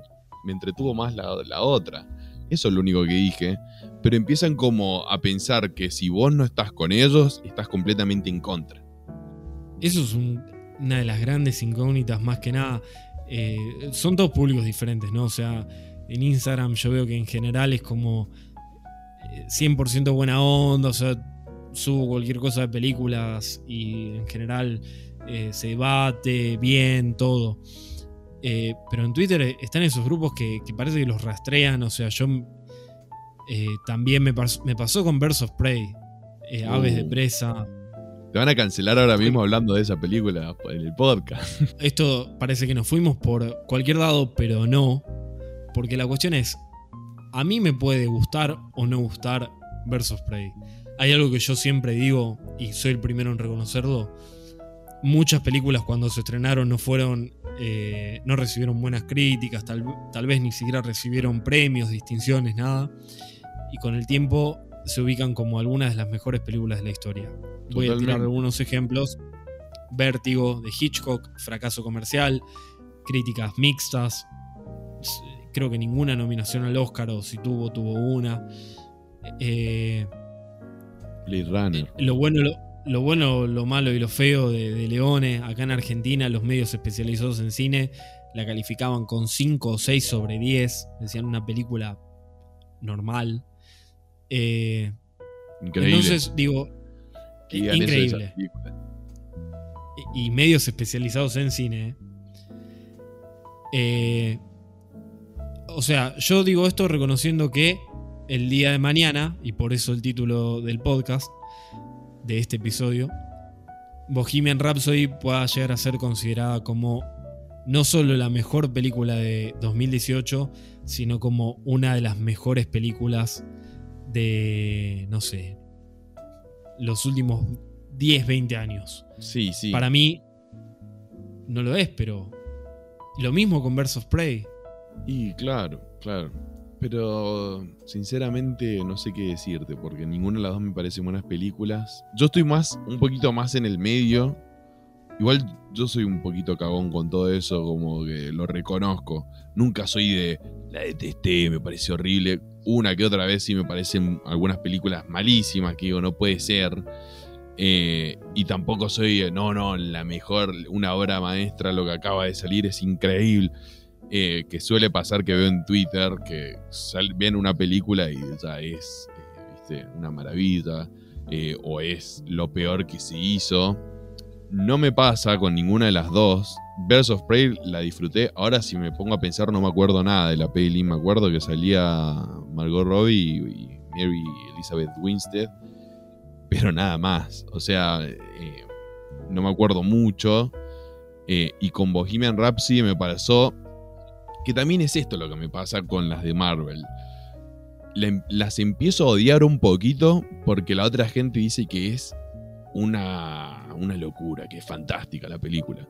entretuvo más la, la, otra. Eso es lo único que dije. Pero empiezan como a pensar que si vos no estás con ellos, estás completamente en contra. Eso es una de las grandes incógnitas, más que nada. Eh, son dos públicos diferentes, ¿no? O sea, en Instagram yo veo que en general es como 100% eh, buena onda, o sea, subo cualquier cosa de películas y en general eh, se debate bien, todo. Eh, pero en Twitter están esos grupos que, parece que los rastrean. O sea, yo eh, también me, pasó con Birds of Prey, Aves de uh. Presa. Te van a cancelar ahora mismo hablando de esa película en el podcast. Esto parece que nos fuimos por cualquier lado, pero no. Porque la cuestión es, a mí me puede gustar o no gustar of Prey. Hay algo que yo siempre digo, y soy el primero en reconocerlo. Muchas películas cuando se estrenaron no fueron. Eh, no recibieron buenas críticas, tal, tal vez ni siquiera recibieron premios, distinciones, nada. Y con el tiempo se ubican como algunas de las mejores películas de la historia. Voy a tirar algunos ejemplos. Vértigo de Hitchcock, fracaso comercial, críticas mixtas. Creo que ninguna nominación al Oscar, o si tuvo, tuvo una. Eh, Blade Runner. lo bueno, lo, lo bueno, lo malo y lo feo de, de Leone, acá en Argentina, los medios especializados en cine la calificaban con 5 o 6 sobre 10. Decían una película normal. Eh, Increíble. entonces, digo, increíble. y y medios especializados en cine. Eh, o sea, yo digo esto reconociendo que el día de mañana, y por eso el título del podcast, de este episodio, Bohemian Rhapsody pueda llegar a ser considerada como no solo la mejor película de 2018, sino como una de las mejores películas de, no sé, los últimos 10, 20 años. Sí, sí. Para mí no lo es, pero lo mismo con of Prey. Y claro, claro. Pero sinceramente no sé qué decirte, porque ninguna de las dos me parecen buenas películas. Yo estoy más, un poquito más en el medio. Igual yo soy un poquito cagón con todo eso, como que lo reconozco. Nunca soy de la detesté, me parece horrible. Una que otra vez sí me parecen algunas películas malísimas, que digo, no puede ser. Eh, y tampoco soy, no, no, la mejor, una obra maestra, lo que acaba de salir es increíble. Eh, que suele pasar que veo en Twitter que sal- ven una película y ya es eh, una maravilla eh, o es lo peor que se hizo. No me pasa con ninguna de las dos. Birds of Prey la disfruté. Ahora si me pongo a pensar no me acuerdo nada de la peli. Me acuerdo que salía Margot Robbie y, Mary Elizabeth Winstead. Pero nada más. O sea, no me acuerdo mucho. Y con Bohemian Rhapsody me pasó que también es esto lo que me pasa con las de Marvel. Las empiezo a odiar un poquito porque la otra gente dice que es una, una locura, que es fantástica la película.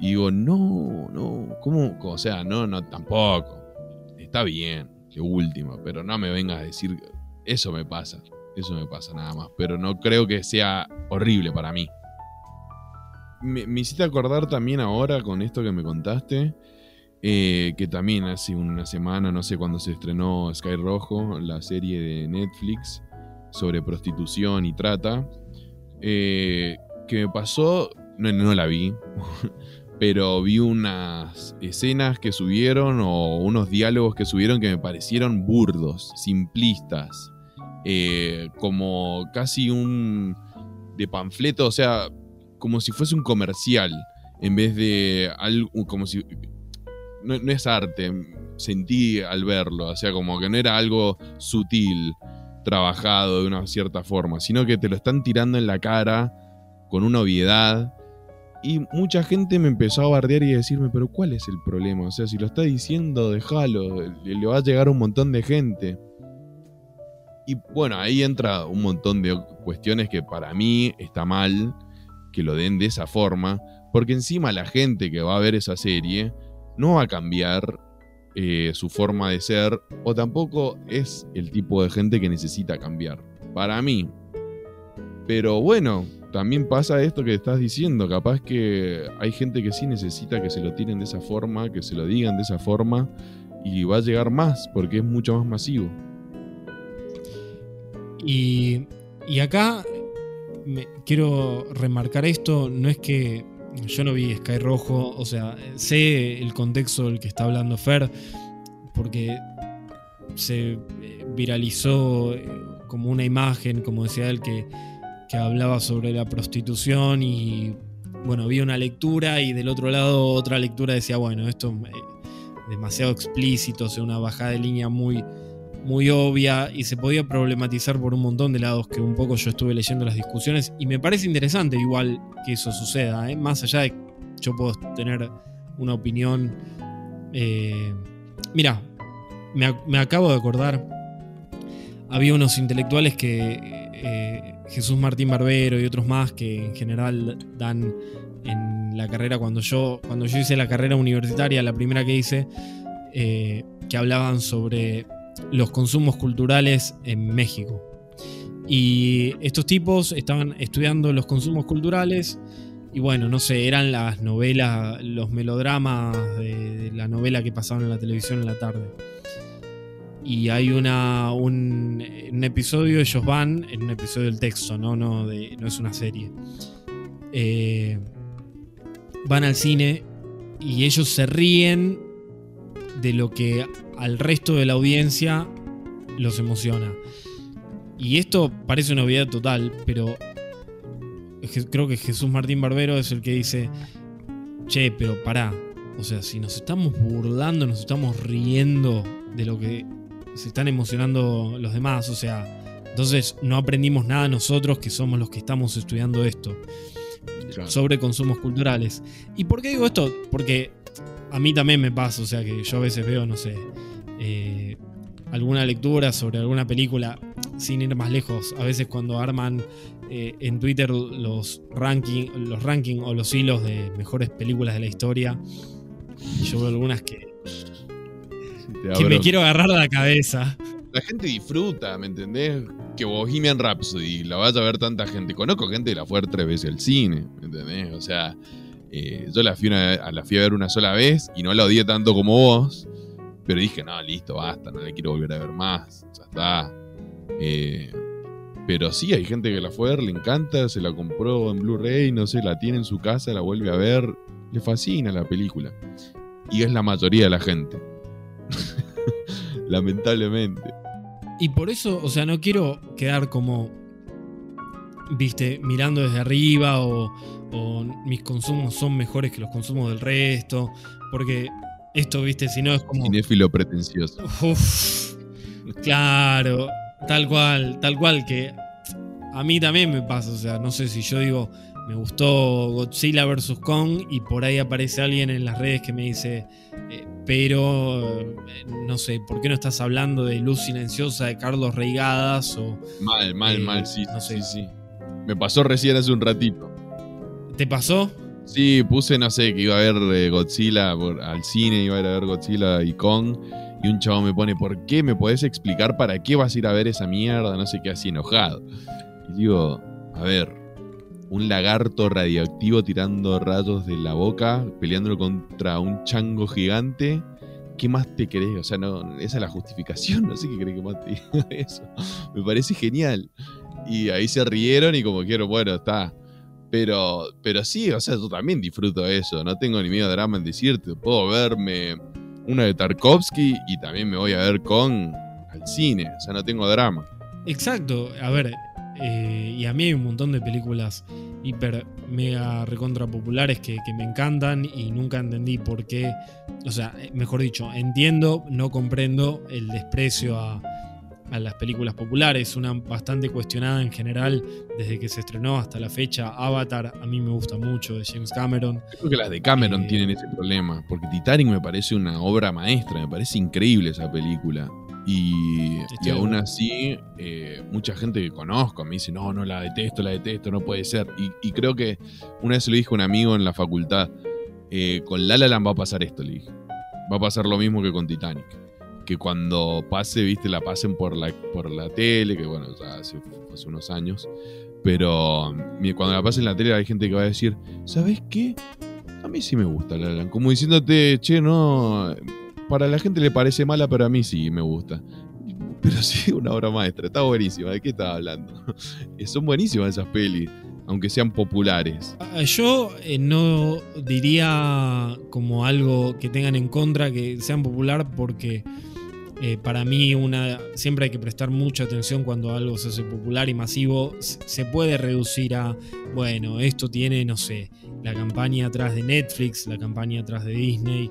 Y digo, no, no, ¿cómo? O sea, no, no, tampoco. Está bien, que última, pero no me vengas a decir, eso me pasa, eso me pasa nada más, pero no creo que sea horrible para mí. Me hiciste acordar también ahora con esto que me contaste, eh, que también hace una semana, no sé cuándo se estrenó Sky Rojo, la serie de Netflix sobre prostitución y trata, eh, que me pasó, no, no la vi, pero vi unas escenas que subieron o unos diálogos que subieron que me parecieron burdos, simplistas, eh, como casi un de panfleto, o sea, como si fuese un comercial, en vez de algo, como si... No, es arte, sentí al verlo, o sea, como que no era algo sutil, trabajado de una cierta forma, sino que te lo están tirando en la cara con una obviedad. Y mucha gente me empezó a bardear y a decirme, pero ¿cuál es el problema? O sea, si lo está diciendo, déjalo, le va a llegar a un montón de gente. Y bueno, ahí entra un montón de cuestiones que para mí está mal que lo den de esa forma, porque encima la gente que va a ver esa serie no va a cambiar eh, su forma de ser o tampoco es el tipo de gente que necesita cambiar. Para mí. Pero bueno, también pasa esto que estás diciendo. Capaz que hay gente que sí necesita que se lo tiren de esa forma, que se lo digan de esa forma y va a llegar más porque es mucho más masivo. Y, y acá me- quiero remarcar esto, no es que yo no vi Sky Rojo, o sea, sé el contexto del que está hablando Fer, porque se eh, viralizó eh, como una imagen, como decía él, que, que hablaba sobre la prostitución y bueno, vi una lectura y del otro lado otra lectura decía, bueno, esto es demasiado explícito, o sea, una bajada de línea muy, muy obvia y se podía problematizar por un montón de lados que un poco yo estuve leyendo las discusiones y me parece interesante igual que eso suceda, ¿eh? más allá de que yo puedo tener una opinión. eh, mira, me, me acabo de acordar, había unos intelectuales que eh, Jesús Martín Barbero y otros más que en general dan en la carrera cuando yo cuando yo hice la carrera universitaria, la primera que hice, que hablaban sobre los consumos culturales en México. Y estos tipos estaban estudiando los consumos culturales y bueno, no sé, eran las novelas, los melodramas de, la novela que pasaban en la televisión en la tarde. Y hay una, un, episodio, ellos van, en un episodio del texto, no, no, no es una serie. Eh, van al cine y ellos se ríen de lo que al resto de la audiencia los emociona. Y esto parece una obviedad total, pero creo que Jesús Martín Barbero es el que dice, che, pero pará, o sea, si nos estamos burlando, nos estamos riendo de lo que se están emocionando los demás, o sea, entonces no aprendimos nada nosotros que somos los que estamos estudiando esto sobre consumos culturales. ¿Y por qué digo esto? Porque a mí también me pasa, o sea, que yo a veces veo, no sé, eh, alguna lectura sobre alguna película, sin ir más lejos, a veces cuando arman eh, en Twitter los ranking, los ranking o los hilos de mejores películas de la historia. Yo veo algunas que, que me quiero agarrar la cabeza. La gente disfruta, ¿me entendés? Que Bohemian Rhapsody la vaya a ver tanta gente. Conozco gente que la fue a ver tres veces al cine, ¿me entendés? O sea, eh, yo la fui, la fui a ver una sola vez y no la odié tanto como vos. Pero dije, no, listo, basta, no la quiero volver a ver más. Ya está. Eh, pero sí, hay gente que la fue a ver, le encanta, se la compró en Blu-ray, no sé, la tiene en su casa, la vuelve a ver, le fascina la película. Y es la mayoría de la gente. Lamentablemente. Y por eso, o sea, no quiero quedar como, viste, mirando desde arriba o, mis consumos son mejores que los consumos del resto, porque esto, viste, si no es como... Cinéfilo pretencioso. claro, Tal cual, tal cual, que a mí también me pasa, o sea, no sé si yo digo, me gustó Godzilla vs. Kong y por ahí aparece alguien en las redes que me dice, eh, pero, eh, no sé, ¿por qué no estás hablando de Luz Silenciosa de Carlos Reigadas? O, mal, mal, mal, eh, sí, no sé. sí, sí. Me pasó recién hace un ratito. ¿Te pasó? Sí, puse, no sé, que iba a ver Godzilla al cine, iba a ir a ver Godzilla y Kong y un chavo me pone, ¿por qué me podés explicar para qué vas a ir a ver esa mierda? No sé qué, así enojado. Y digo, a ver, un lagarto radioactivo tirando rayos de la boca, peleándolo contra un chango gigante. ¿Qué más te querés? O sea, no, esa es la justificación, no sé qué crees que más te diga eso. Me parece genial. Y ahí se rieron y como quiero, bueno, está. Pero, pero sí, o sea, yo también disfruto eso. No tengo ni miedo drama en decirte. Puedo verme una de Tarkovsky y también me voy a ver con al cine, o sea, no tengo drama. Exacto, a ver, eh, y a mí hay un montón de películas hiper mega recontra populares que, que, me encantan y nunca entendí por qué, o sea, mejor dicho, entiendo, no comprendo el desprecio a, a las películas populares, una bastante cuestionada en general desde que se estrenó hasta la fecha. Avatar a mí me gusta mucho de James Cameron. Creo que las de Cameron eh, tienen ese problema, porque Titanic me parece una obra maestra, me parece increíble esa película. Y, aún así, eh, mucha gente que conozco me dice, no, no, la detesto, la detesto, no puede ser. Y, creo que una vez se lo dije a un amigo en la facultad, eh, con La La Land va a pasar esto, le dije. Va a pasar lo mismo que con Titanic que cuando pase, viste, la pasen por la, por la tele, que bueno, ya hace, unos años. Pero cuando la pasen en la tele hay gente que va a decir, ¿sabes qué? A mí sí me gusta La Como diciéndote, che, no, para la gente le parece mala, pero a mí sí me gusta. Pero sí, una obra maestra, está buenísima. ¿De qué estaba hablando? Son buenísimas esas pelis, aunque sean populares. Ah, yo eh, no diría como algo que tengan en contra que sean popular porque eh, para mí una, siempre hay que prestar mucha atención cuando algo se hace popular y masivo. Se puede reducir a, bueno, esto tiene, no sé, la campaña atrás de Netflix, la campaña atrás de Disney,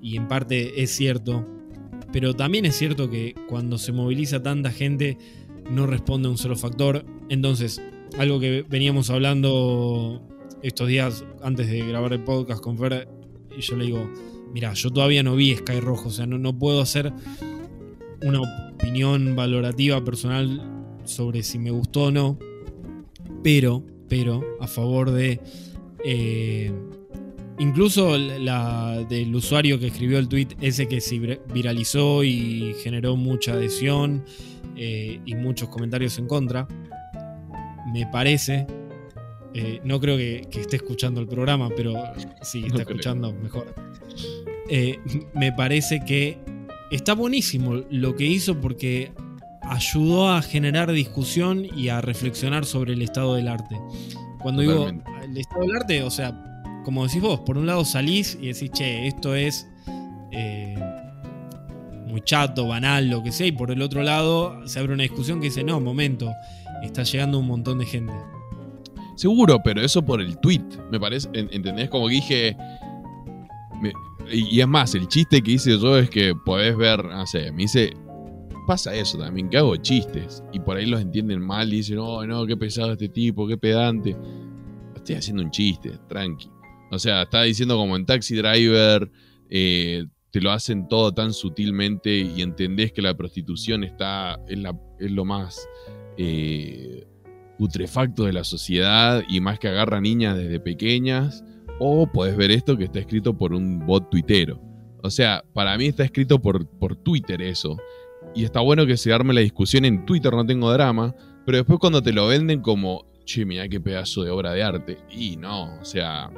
y en parte es cierto. Pero también es cierto que cuando se moviliza tanta gente no responde a un solo factor. Entonces, algo que veníamos hablando estos días antes de grabar el podcast con Fer, y yo le digo, mira, yo todavía no vi Sky Rojo, o sea, no, no puedo hacer una opinión valorativa personal sobre si me gustó o no, pero, pero a favor de, eh, incluso la del usuario que escribió el tweet, ese que se viralizó y generó mucha adhesión eh, y muchos comentarios en contra, me parece. Eh, no creo que, esté escuchando el programa, pero si está escuchando, mejor. Eh, me parece que está buenísimo lo que hizo porque ayudó a generar discusión y a reflexionar sobre el estado del arte. Cuando digo el estado del arte, o sea, como decís vos, por un lado salís y decís, che, esto es eh, muy chato, banal, lo que sea, y por el otro lado se abre una discusión que dice, no, momento, está llegando un montón de gente. Seguro, pero eso por el tweet, me parece, ¿entendés? Como que dije... y, es más, el chiste que hice yo es que podés ver, no sé, me dice, pasa eso también, que hago chistes y por ahí los entienden mal y dicen, oh, no, qué pesado este tipo, qué pedante. Estoy haciendo un chiste, tranqui. O sea, está diciendo como en Taxi Driver, eh, te lo hacen todo tan sutilmente y entendés que la prostitución está, es, lo más eh, putrefacto de la sociedad y más que agarra niñas desde pequeñas. O podés ver esto que está escrito por un bot tuitero. O sea, para mí está escrito por, por Twitter eso. Y está bueno que se arme la discusión en Twitter, no tengo drama. Pero después cuando te lo venden como, che, mira qué pedazo de obra de arte. Y no, o sea,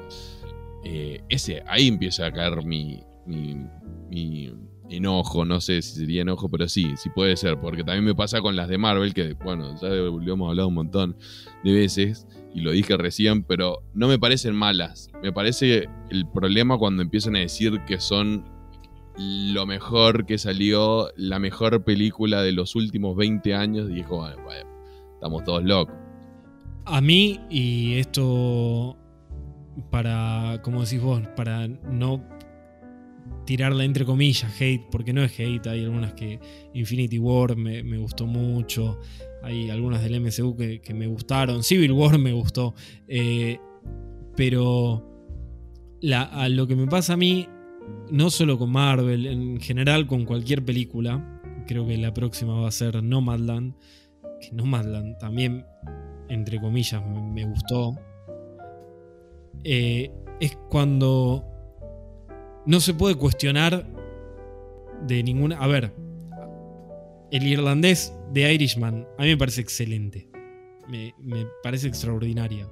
eh, ese, ahí empieza a caer mi, mi, enojo, no sé si sería enojo, pero sí, sí puede ser, porque también me pasa con las de Marvel, que bueno, ya lo hemos hablado un montón de veces, y lo dije recién, pero no me parecen malas. Me parece el problema cuando empiezan a decir que son lo mejor que salió, la mejor película de los últimos 20 años, y dijo, bueno, estamos todos locos. A mí, y esto para, como decís vos, para no tirarla entre comillas hate, porque no es hate, hay algunas que Infinity War me, gustó mucho, hay algunas del MCU que, me gustaron, Civil War me gustó, eh, pero a lo que me pasa a mí, no solo con Marvel, en general con cualquier película, creo que la próxima va a ser Nomadland, que Nomadland también, entre comillas, me gustó, eh, es cuando no se puede cuestionar de ninguna... A ver, el irlandés de Irishman a mí me parece excelente. Me, parece extraordinaria.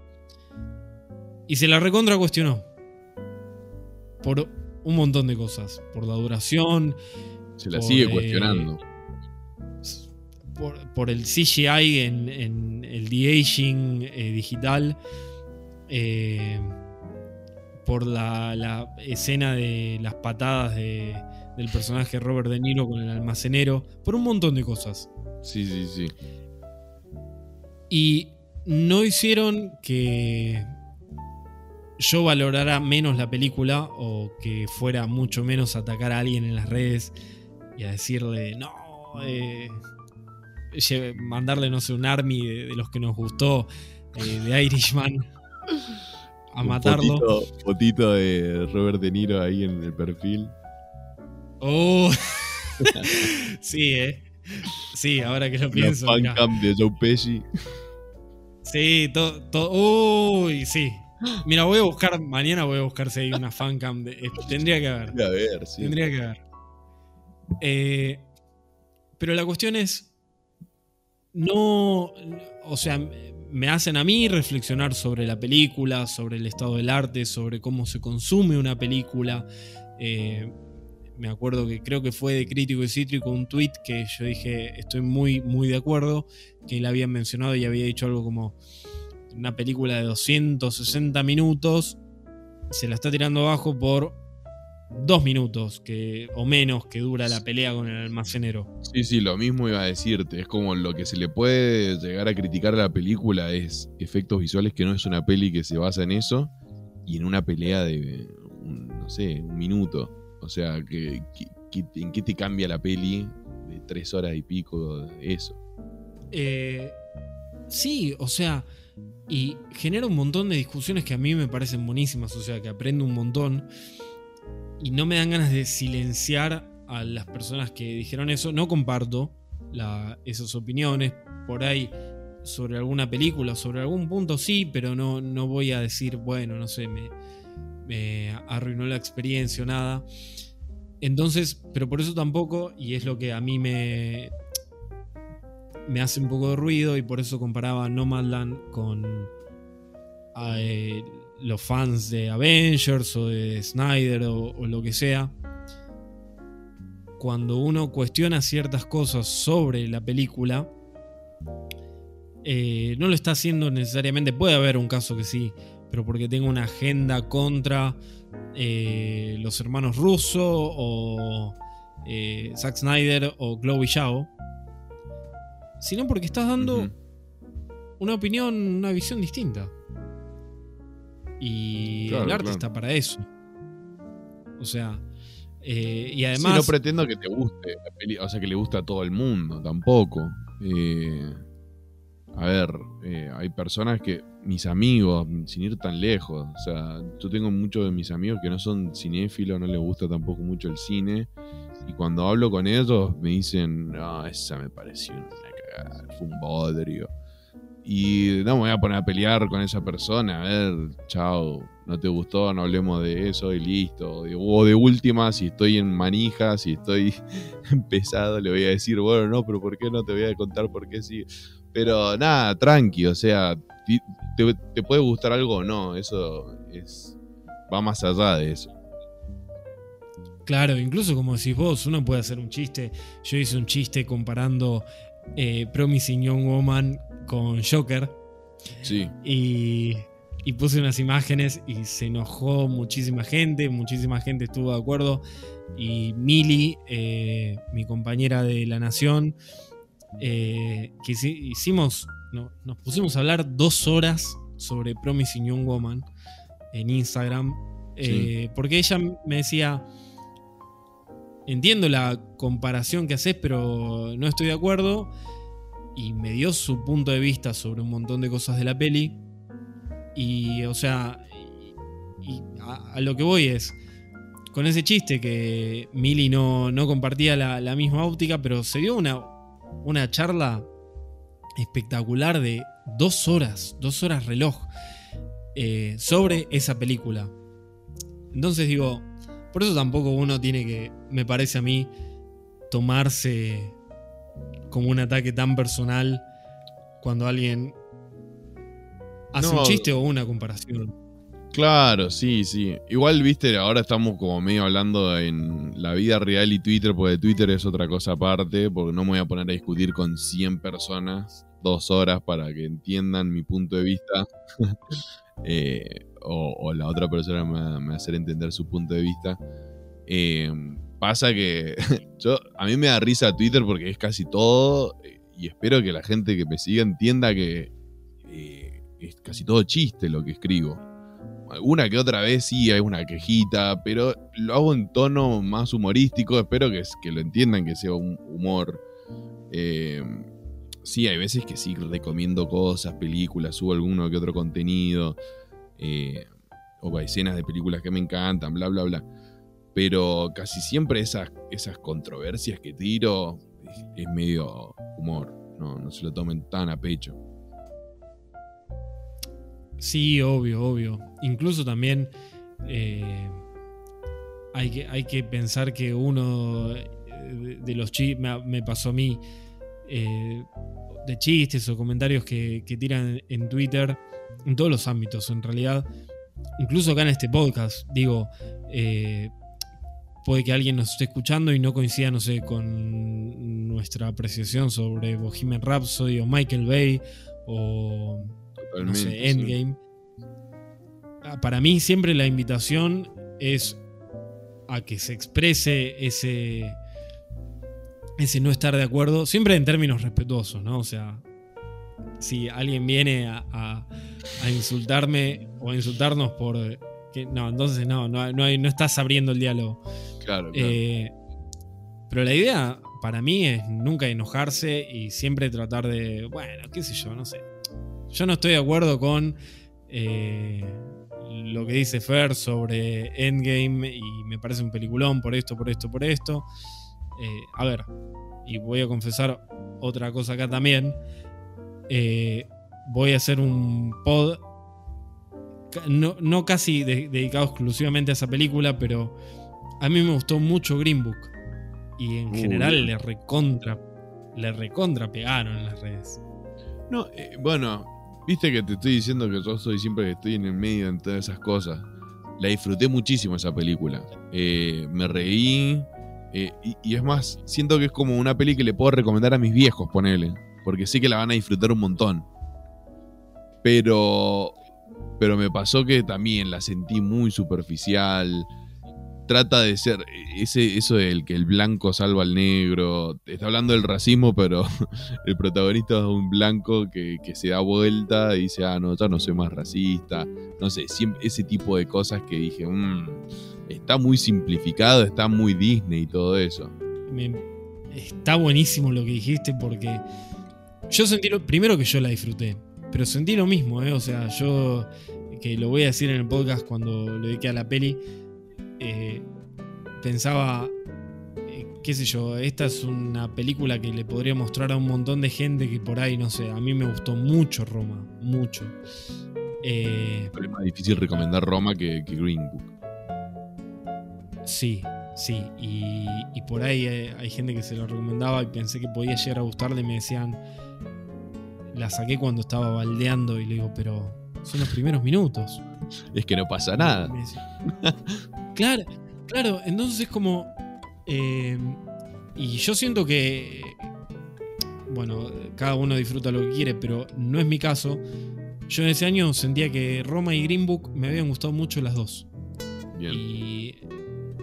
Y se la recontra cuestionó. Por un montón de cosas. Por la duración. Se la sigue eh, cuestionando. por, el CGI en, el de-aging eh, digital. Eh, por la, escena de las patadas del personaje Robert De Niro con el almacenero, por un montón de cosas. Sí, sí, sí. Y no hicieron que yo valorara menos la película o que fuera mucho menos atacar a alguien en las redes y a decirle, no, eh, mandarle, no sé, un army de, los que nos gustó eh, de Irishman. a matarlo. Fotito, de Robert De Niro ahí en el perfil. Oh. sí, eh. Sí, ahora que lo pienso. La fan de Joe Pesci. Sí, todo. uy, sí. Mira, voy a buscar. Mañana voy a buscar si hay una fancam. De, eh, tendría que haber. Tendría que haber, sí. Tendría que haber. Eh, pero la cuestión es. No. O sea, me hacen a mí reflexionar sobre la película, sobre el estado del arte, sobre cómo se consume una película. Eh, me acuerdo que creo que fue de Crítico y Cítrico un tweet que yo dije estoy muy, muy de acuerdo, que él había mencionado y había dicho algo como una película de 260 minutos se la está tirando abajo por dos minutos que, o menos que dura la pelea con el almacenero. Sí, sí, lo mismo iba a decirte. Es como lo que se le puede llegar a criticar a la película es efectos visuales, que no es una peli que se basa en eso, y en una pelea de, no sé, un minuto. O sea, que, ¿en qué te cambia la peli de tres horas y pico de eso? Eh, sí, o sea, y genera un montón de discusiones que a mí me parecen buenísimas, o sea, que aprendo un montón y no me dan ganas de silenciar a las personas que dijeron eso. No comparto esas opiniones. Por ahí, sobre alguna película, sobre algún punto sí, pero no, no voy a decir, bueno, no sé, me, me arruinó la experiencia o nada. Entonces, pero por eso tampoco, y es lo que a mí me, me hace un poco de ruido, y por eso comparaba Nomadland con eh, los fans de Avengers o de Snyder o lo que sea. Cuando uno cuestiona ciertas cosas sobre la película, eh, no lo está haciendo necesariamente, puede haber un caso que sí, pero porque tengo una agenda contra eh, los hermanos Russo o eh, Zack Snyder o Chloe Zhao, sino porque estás dando una opinión, una visión distinta. Y el arte está para eso. O sea, y además. no pretendo que te guste o sea, que le guste a todo el mundo, tampoco. Eh, a ver, eh, hay personas que, mis amigos, sin ir tan lejos, o sea, yo tengo muchos de mis amigos que no son cinéfilos, no les gusta tampoco mucho el cine, y cuando hablo con ellos me dicen, no, esa me pareció una cagada, fue un bodrio. Y no me voy a poner a pelear con esa persona, a ver, chao, no te gustó, no hablemos de eso y listo. O de última, si estoy en manija, si estoy pesado, le voy a decir, bueno, no, pero ¿por qué no te voy a contar por qué sí? Pero nada, tranqui, o sea, te, puede gustar algo o no, eso es va más allá de eso. Claro, incluso como decís vos, uno puede hacer un chiste. Yo hice un chiste comparando eh, Promising Young Woman con Joker. Sí. Y, y, puse unas imágenes y se enojó muchísima gente, muchísima gente estuvo de acuerdo. Y Mili, eh, mi compañera de La Nación, eh, que hicimos, nos pusimos a hablar dos horas sobre Promising Young Woman en Instagram, eh, porque ella me decía, entiendo la comparación que haces, pero no estoy de acuerdo, y me dio su punto de vista sobre un montón de cosas de la peli, y o sea, a, lo que voy es, con ese chiste que Millie no, no compartía la misma óptica, pero se dio una, una charla espectacular de dos horas, dos horas reloj, eh, sobre esa película. Entonces digo, por eso tampoco uno tiene que, me parece a mí, tomarse como un ataque tan personal cuando alguien hace un chiste o una comparación. Claro, sí, sí. Igual, viste, ahora estamos como medio hablando en la vida real y Twitter, porque Twitter es otra cosa aparte, porque no me voy a poner a discutir con 100 personas dos horas para que entiendan mi punto de vista. Eh, o, la otra persona me a hacer entender su punto de vista. Eh, pasa que yo, a mí me da risa Twitter porque es casi todo, eh, y espero que la gente que me siga entienda que es casi todo chiste lo que escribo una que otra vez sí hay una quejita, pero lo hago en tono más humorístico. Espero que, que lo entiendan, que sea un humor. Eh, sí, hay veces que sí recomiendo cosas, películas, subo alguno que otro contenido. Eh, o escenas de películas que me encantan, bla, bla, bla. Pero casi siempre esas, esas controversias que tiro es, medio humor. No, no se lo tomen tan a pecho. Sí, obvio, obvio. Incluso también eh, hay, que, hay, que, pensar que uno de los chistes, me, pasó a mí, eh, de chistes o comentarios que, tiran en Twitter, en todos los ámbitos en realidad, incluso acá en este podcast, digo, eh, puede que alguien nos esté escuchando y no coincida, no sé, con nuestra apreciación sobre Bohemian Rhapsody o Michael Bay o no sé, Endgame. Ah, para mí siempre la invitación es a que se exprese ese, ese no estar de acuerdo, siempre en términos respetuosos, ¿no? O sea, si alguien viene a, insultarme o a insultarnos por... Que, no, entonces no, no, no, estás abriendo el diálogo. Claro. Eh, pero la idea para mí es nunca enojarse y siempre tratar de, bueno, qué sé yo, no sé. Yo no estoy de acuerdo con eh, lo que dice Fer sobre Endgame y me parece un peliculón por esto, por esto, por esto. Eh, a ver, y voy a confesar otra cosa acá también. Voy a hacer un pod no, no casi dedicado exclusivamente a esa película, pero a mí me gustó mucho Green Book. Y en general le recontra, le recontra pegaron en las redes. No, eh, bueno, viste que te estoy diciendo que yo soy siempre que estoy en el medio de todas esas cosas. La disfruté muchísimo esa película. Eh, me reí. Eh, y, es más, siento que es como una peli que le puedo recomendar a mis viejos, ponele. Porque sé que la van a disfrutar un montón. Pero. Pero me pasó que también la sentí muy superficial trata de ser ese, eso del que el blanco salva al negro. Está hablando del racismo, pero el protagonista es un blanco que, se da vuelta y dice, ah, no, ya no soy más racista. No sé, siempre, ese tipo de cosas que dije, mmm, está muy simplificado, está muy Disney y todo eso. está buenísimo lo que dijiste porque yo sentí lo primero que yo la disfruté, pero sentí lo mismo, ¿eh? o sea, yo que lo voy a decir en el podcast cuando lo dediqué a la peli eh, pensaba, eh, qué sé yo, esta es una película que le podría mostrar a un montón de gente que por ahí, no sé, a mí me gustó mucho Roma, mucho. Eh, es más difícil recomendar Roma que, Green Book. Sí, sí, y, por ahí hay, gente que se lo recomendaba y pensé que podía llegar a gustarle y me decían, la saqué cuando estaba baldeando y le digo, pero son los primeros minutos. Es que no pasa nada. Claro, claro, entonces es como... Eh, y yo siento que... Bueno, cada uno disfruta lo que quiere, pero no es mi caso. Yo en ese año sentía que Roma y Green Book me habían gustado mucho las dos. Bien. Y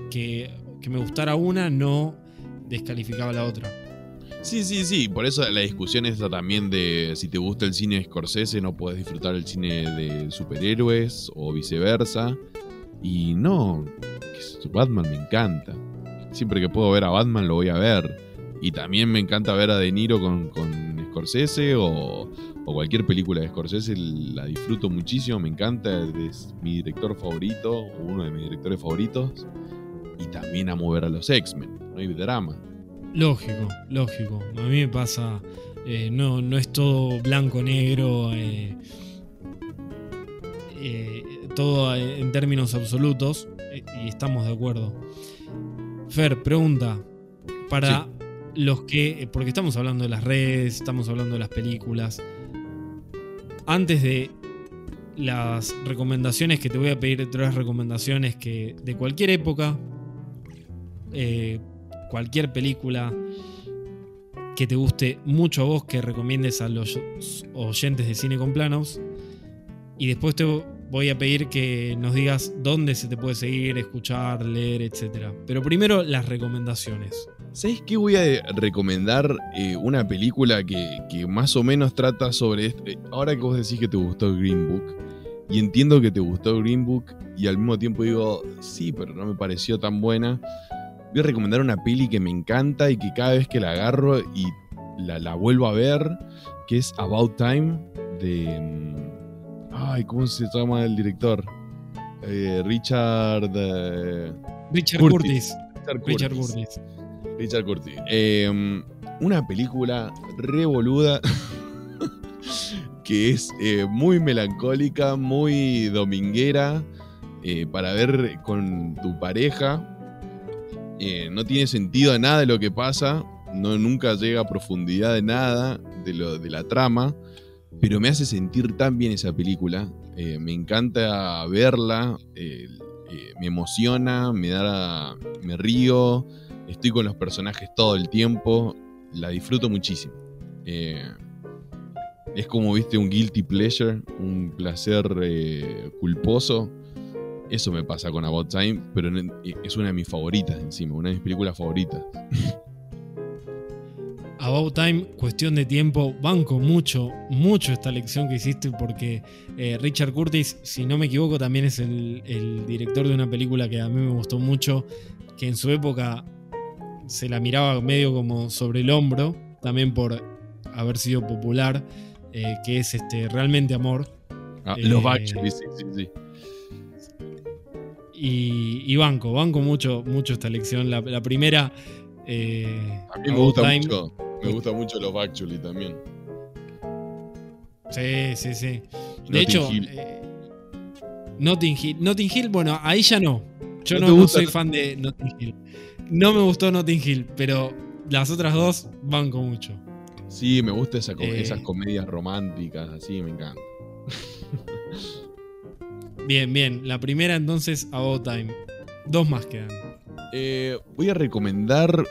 que, que me gustara una no descalificaba la otra. Sí, sí, sí. Por eso la discusión está también de si te gusta el cine de Scorsese, no puedes disfrutar el cine de superhéroes o viceversa. Y no, Batman me encanta. Siempre que puedo ver a Batman lo voy a ver. Y también me encanta ver a De Niro con, con Scorsese o, cualquier película de Scorsese. La disfruto muchísimo, me encanta. Es mi director favorito, o uno de mis directores favoritos. Y también amo ver a los X-Men, no hay drama. Lógico, lógico. A mí me pasa, eh, no, no es todo blanco-negro. Eh, eh, todo en términos absolutos eh, y estamos de acuerdo. Fer, pregunta. Para los que, eh, porque estamos hablando de las redes, estamos hablando de las películas. Antes de las recomendaciones que te voy a pedir, tres recomendaciones que de cualquier época, eh, cualquier película que te guste mucho a vos, que recomiendes a los oyentes de Cine con Planos. Y después te voy a pedir que nos digas dónde se te puede seguir, escuchar, leer, etc. Pero primero las recomendaciones. ¿Sabes qué voy a recomendar? Eh, una película que, más o menos trata sobre esto. Eh, ahora que vos decís que te gustó Green Book, y entiendo que te gustó Green Book, y al mismo tiempo digo, sí, pero no me pareció tan buena. Voy a recomendar una peli que me encanta y que cada vez que la agarro y la, la vuelvo a ver, que es About Time de mm, Ay, ¿cómo se llama el director? Eh, Richard. Eh, Richard Curtis. Richard Curtis. Richard Curtis. Em, una película revoluda que es eh, muy melancólica, muy dominguera para ver con tu pareja. no tiene sentido a nada de lo que pasa. No, nunca llega a profundidad de nada de, lo, de la trama pero me hace sentir tan bien esa película. Eh, me encanta verla, eh, me emociona, me da, me río, estoy con los personajes todo el tiempo, la disfruto muchísimo. Eh, es como, viste, un guilty pleasure, un placer culposo. Eso me pasa con About Time, pero es una de mis favoritas encima, una de mis películas favoritas. About Time, cuestión de tiempo, banco mucho, mucho esta lección que hiciste porque eh, Richard Curtis, si no me equivoco, también es el, director de una película que a mí me gustó mucho, que en su época se la miraba medio como sobre el hombro, también por haber sido popular, eh, que es este Realmente Amor. Ah, los eh, sí, sí, sí. Y, banco, banco mucho, mucho esta lección. La, primera... a mí me gusta mucho me gusta mucho los Actually también. Sí, sí, sí. De hecho, eh, Notting Hill. Notting Hill, bueno, ahí ya no. Yo ¿No soy no- fan de Notting Hill. No me gustó Notting Hill, pero las otras dos banco mucho. Sí, me gusta esa co- Eh. esas comedias románticas, así, me encanta. Bien, bien. La primera entonces, About Time. Dos más quedan. Eh, voy a recomendar.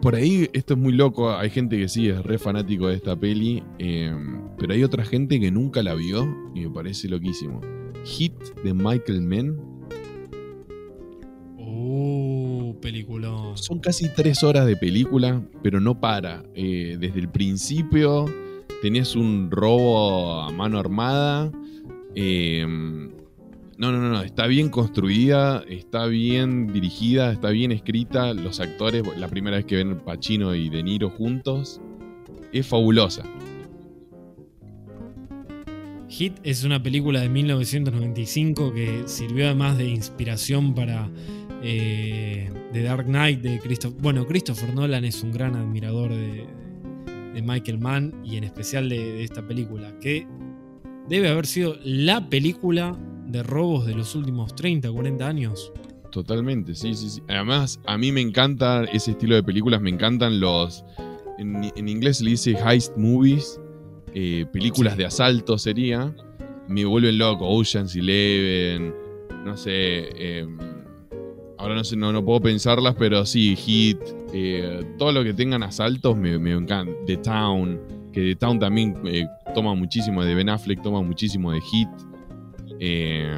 Por ahí, esto es muy loco. Hay gente que sí es re fanático de esta peli. eh, pero hay otra gente que nunca la vio y me parece loquísimo. Hit de Michael Mann. Uh, peliculón. Son casi tres horas de película, pero no para. Eh, desde el principio tenés un robo a mano armada. eh, no, no, no, no. Está bien construida, está bien dirigida, está bien escrita. Los actores, la primera vez que ven Pacino y De Niro juntos, es fabulosa. Hit es una película de 1995 que sirvió además de inspiración para eh, The Dark Knight de Christopher. Bueno, Christopher Nolan es un gran admirador de, Michael Mann y en especial de esta película, que debe haber sido la película de robos de los últimos 30, 40 años. Totalmente, sí, sí, sí. Además, a mí me encanta ese estilo de películas, me encantan los... En, en inglés se le dice heist movies, eh, películas Sí. de asalto sería. Me vuelven loco, Ocean's Eleven, no sé... eh, ahora no sé, no, no puedo pensarlas, pero sí, Hit, eh, todo lo que tengan asaltos me, me encanta. The Town, que The Town también eh, toma muchísimo de Ben Affleck, toma muchísimo de Hit. Eh,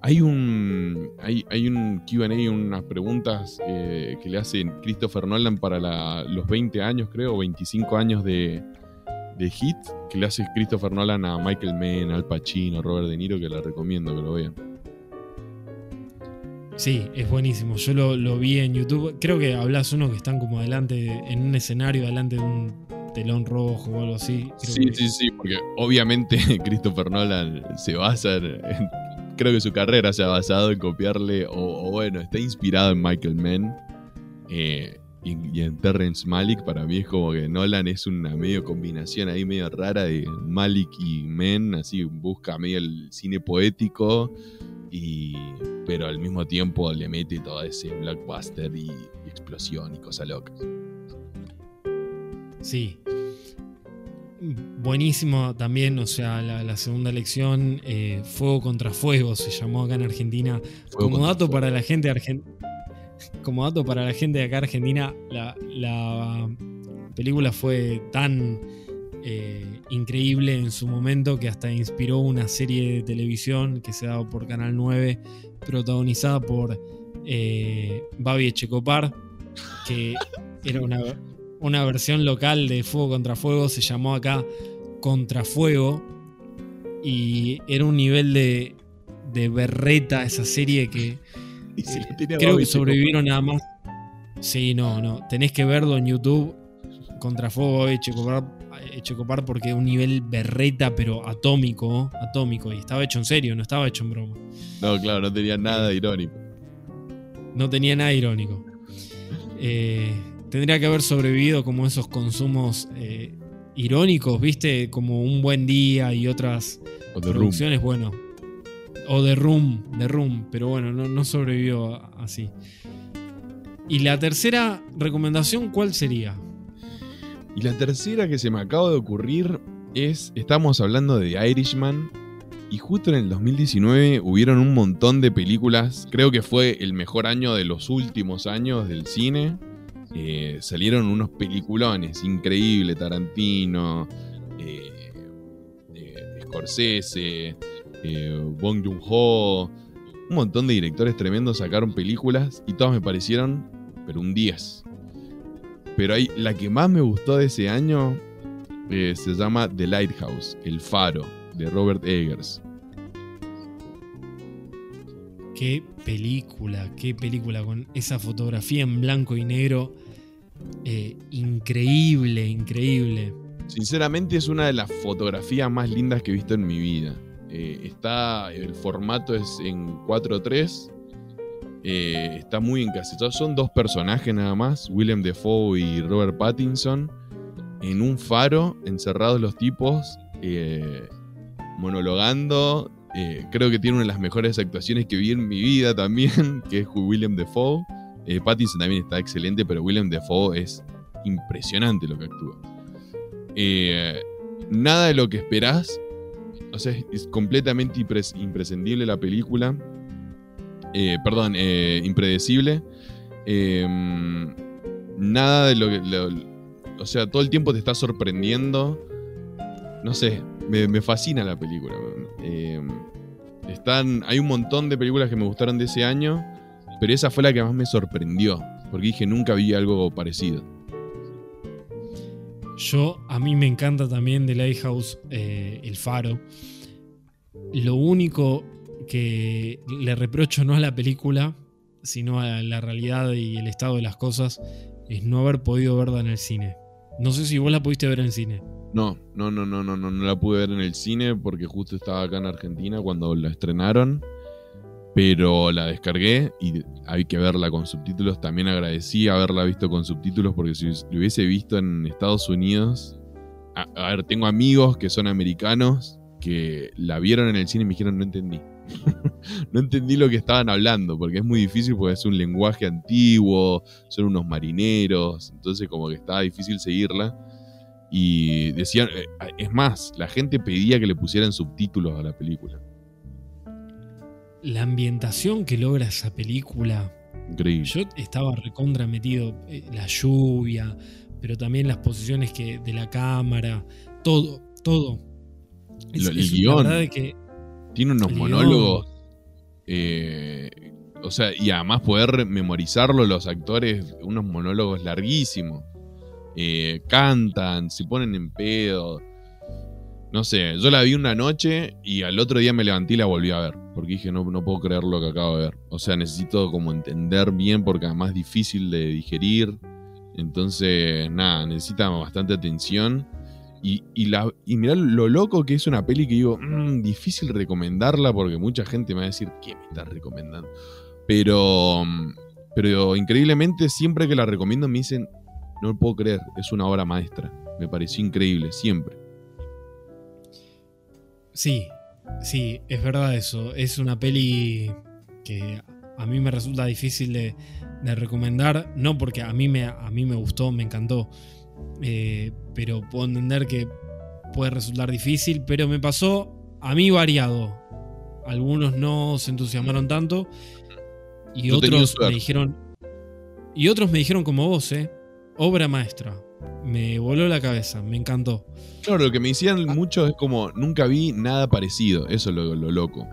hay un hay, hay un QA, unas preguntas eh, que le hace Christopher Nolan para los 20 años, creo, o 25 años de, de Hit, que le hace Christopher Nolan a Michael Mann, Al Pacino, Robert De Niro, que la recomiendo que lo vean. Sí, es buenísimo. Yo lo, lo vi en YouTube. Creo que hablas uno que están como adelante, en un escenario, delante de un telón rojo o algo así. Creo Sí, que- sí, sí, porque obviamente Christopher Nolan se basa en, en- Creo que su carrera se ha basado en copiarle, o, o bueno, está inspirado en Michael Mann eh, y, y en Terrence Malick. Para mí es como que Nolan es una medio combinación ahí medio rara de Malick y Mann, así busca medio el cine poético, y, pero al mismo tiempo le mete todo ese blockbuster y, y explosión y cosa loca. Sí. Buenísimo también, o sea, la, la segunda elección, eh, Fuego contra Fuego, se llamó acá en Argentina. Fuego como dato fuego. para la gente argen- como dato para la gente de acá Argentina, la, la película fue tan eh, increíble en su momento que hasta inspiró una serie de televisión que se daba por Canal 9, protagonizada por eh, Babi Echecopar, que era una, una versión local de Fuego contra Fuego, se llamó acá Contrafuego, y era un nivel de, de berreta esa serie que Y eh, creo que sobrevivieron nada más. Sí, no, no. Tenés que verlo en YouTube. Contrafuego Echecopar, Echecopar porque un nivel berreta, pero atómico, atómico. Y estaba hecho en serio, no estaba hecho en broma. No, claro, no tenía nada irónico. No tenía nada irónico. Eh, tendría que haber sobrevivido como esos consumos eh, irónicos, ¿viste? Como Un Buen Día y otras Room. producciones, bueno. O The Room, The Room, pero bueno, no, no sobrevivió así. Y la tercera recomendación, ¿cuál sería? Y la tercera que se me acaba de ocurrir es, estamos hablando de Irishman, y justo en el 2019 hubieron un montón de películas, creo que fue el mejor año de los últimos años del cine, Eh, salieron unos peliculones, increíble, Tarantino, eh, Scorsese, eh, Bong Joon-ho, un montón de directores tremendos sacaron películas y todas me parecieron, pero un 10. Pero hay, la que más me gustó de ese año se llama The Lighthouse, El Faro, de Robert Eggers. Qué película, qué película con esa fotografía en blanco y negro. Eh, increíble, increíble. Sinceramente es una de las fotografías más lindas que he visto en mi vida. Eh, está, el formato es en 4.3. eh, está muy encasillado. Son dos personajes nada más, Willem Dafoe y Robert Pattinson, en un faro, encerrados los tipos, eh, monologando eh, creo que tiene una de las mejores actuaciones que vi en mi vida también, que es William Defoe. Eh, Pattinson también está excelente, pero William Defoe es impresionante lo que actúa. Eh, nada de lo que esperás. O sea, es completamente imprescindible la película. Eh, perdón, impredecible. nada de lo que. o sea, todo el tiempo te está sorprendiendo. No sé, me, fascina la película. Están, hay un montón de películas que me gustaron de ese año pero esa fue la que más me sorprendió, porque dije, nunca vi algo parecido. Yo, a mí me encanta también de Lighthouse eh, El Faro. Lo único que le reprocho no a la película, sino a la realidad y el estado de las cosas, es no haber podido verla en el cine. No sé si vos la pudiste ver en el cine. No, no, no, no, no, no, no la pude ver en el cine porque justo estaba acá en Argentina cuando la estrenaron. Pero la descargué y hay que verla con subtítulos. También agradecí haberla visto con subtítulos porque si lo hubiese visto en Estados Unidos... A, ver, tengo amigos que son americanos que la vieron en el cine y me dijeron no entendí. no entendí lo que estaban hablando porque es muy difícil porque es un lenguaje antiguo, son unos marineros, entonces como que estaba difícil seguirla. Y decían, eh, es más, la gente pedía que le pusieran subtítulos a la película la ambientación que logra esa película. Increíble. Yo estaba recontra metido, eh, la lluvia, pero también las posiciones que, de la cámara, todo, todo. el guion. que, tiene unos monólogos. Eh, o sea, y además poder memorizarlo los actores, unos monólogos larguísimos. Eh, cantan, se ponen en pedo. No sé, yo la vi una noche y al otro día me levanté y la volví a ver. Porque dije, no, no puedo creer lo que acabo de ver. O sea, necesito como entender bien porque además es difícil de digerir. Entonces, nada, necesita bastante atención. Y, y, la, mirá lo loco que es una peli que digo, mmm, difícil recomendarla porque mucha gente me va a decir, ¿qué me estás recomendando? Pero, pero increíblemente, siempre que la recomiendo me dicen, no lo puedo creer, es una obra maestra. Me pareció increíble, siempre. Sí, sí, es verdad eso. Es una peli que a mí me resulta difícil de, recomendar, no porque a mí me, a mí me gustó, me encantó, eh, pero puedo entender que puede resultar difícil, pero me pasó a mí variado. Algunos no se entusiasmaron tanto y otros me dijeron y otros me dijeron como vos, eh, obra maestra me voló la cabeza, me encantó. Claro, lo que me decían ah. mucho es como, nunca vi nada parecido, eso es lo, loco.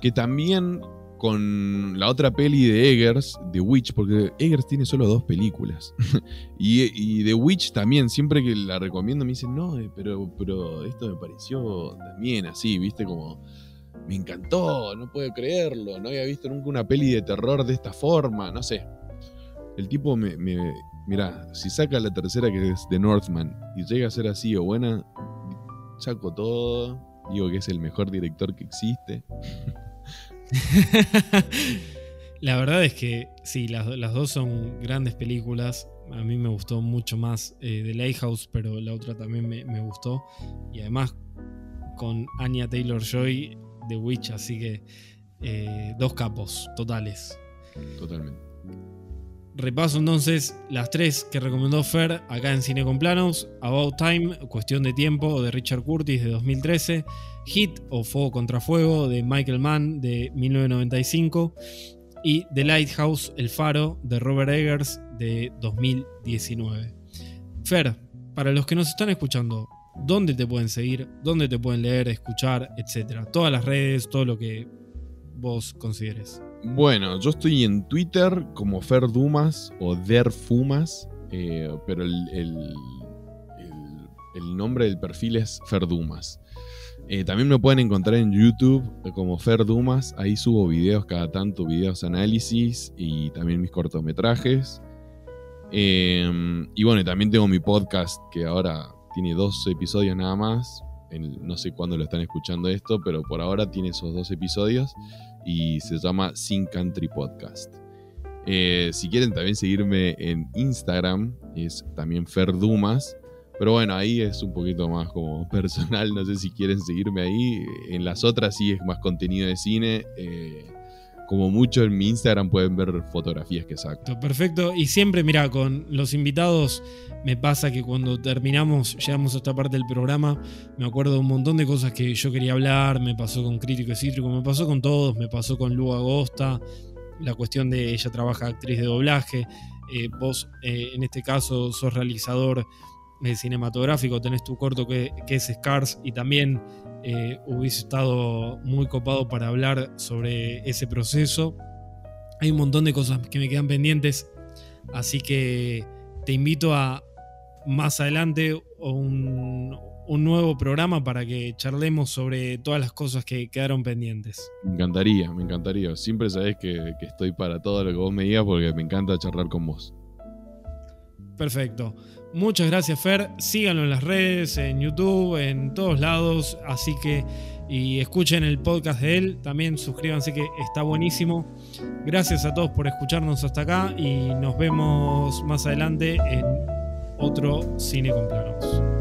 Que también con la otra peli de Eggers, The Witch, porque Eggers tiene solo dos películas. y, The Witch también, siempre que la recomiendo me dicen, no, eh, pero, pero esto me pareció también así, viste, como... Me encantó, no puedo creerlo, no había visto nunca una peli de terror de esta forma, no sé. El tipo me, Mira, si saca la tercera que es The Northman y llega a ser así o buena, saco todo. Digo que es el mejor director que existe. la verdad es que sí, las, dos son grandes películas. A mí me gustó mucho más eh, The Lighthouse, pero la otra también me, gustó. Y además con Anya Taylor Joy, The Witch, así que eh, dos capos totales. Totalmente. Repaso entonces las tres que recomendó Fer acá en Cine con Planos: About Time, Cuestión de Tiempo de Richard Curtis de 2013, Hit o Fuego contra Fuego de Michael Mann de 1995 y The Lighthouse, El Faro de Robert Eggers de 2019. Fer, para los que nos están escuchando, ¿dónde te pueden seguir? ¿Dónde te pueden leer, escuchar, etcétera? Todas las redes, todo lo que vos consideres. Bueno, yo estoy en Twitter como Fer Dumas o Derfumas, eh, pero el, nombre del perfil es Fer Dumas. Eh, también me pueden encontrar en YouTube como Fer Dumas, ahí subo videos cada tanto, videos análisis y también mis cortometrajes. Em, y bueno, también tengo mi podcast que ahora tiene dos episodios nada más. no sé cuándo lo están escuchando esto, pero por ahora tiene esos dos episodios y se llama Sin Country Podcast. Eh, si quieren también seguirme en Instagram, es también Fer Dumas, Pero bueno, ahí es un poquito más como personal, no sé si quieren seguirme ahí. En las otras sí es más contenido de cine. Eh, como mucho en mi Instagram pueden ver fotografías que saco. Perfecto. Y siempre, mira, con los invitados me pasa que cuando terminamos, llegamos a esta parte del programa, me acuerdo de un montón de cosas que yo quería hablar. Me pasó con Crítico y Cítrico, me pasó con todos, me pasó con Lu Agosta, la cuestión de ella trabaja actriz de doblaje. Eh, vos, eh, en este caso, sos realizador eh, cinematográfico, tenés tu corto que, que es Scars y también eh, hubiese estado muy copado para hablar sobre ese proceso. Hay un montón de cosas que me quedan pendientes, así que te invito a más adelante un, un nuevo programa para que charlemos sobre todas las cosas que quedaron pendientes. Me encantaría, me encantaría. Siempre sabes que, que estoy para todo lo que vos me digas porque me encanta charlar con vos. Perfecto. Muchas gracias, Fer. Síganlo en las redes, en YouTube, en todos lados. Así que, y escuchen el podcast de él. También suscríbanse que está buenísimo. Gracias a todos por escucharnos hasta acá y nos vemos más adelante en otro Cine con Planos.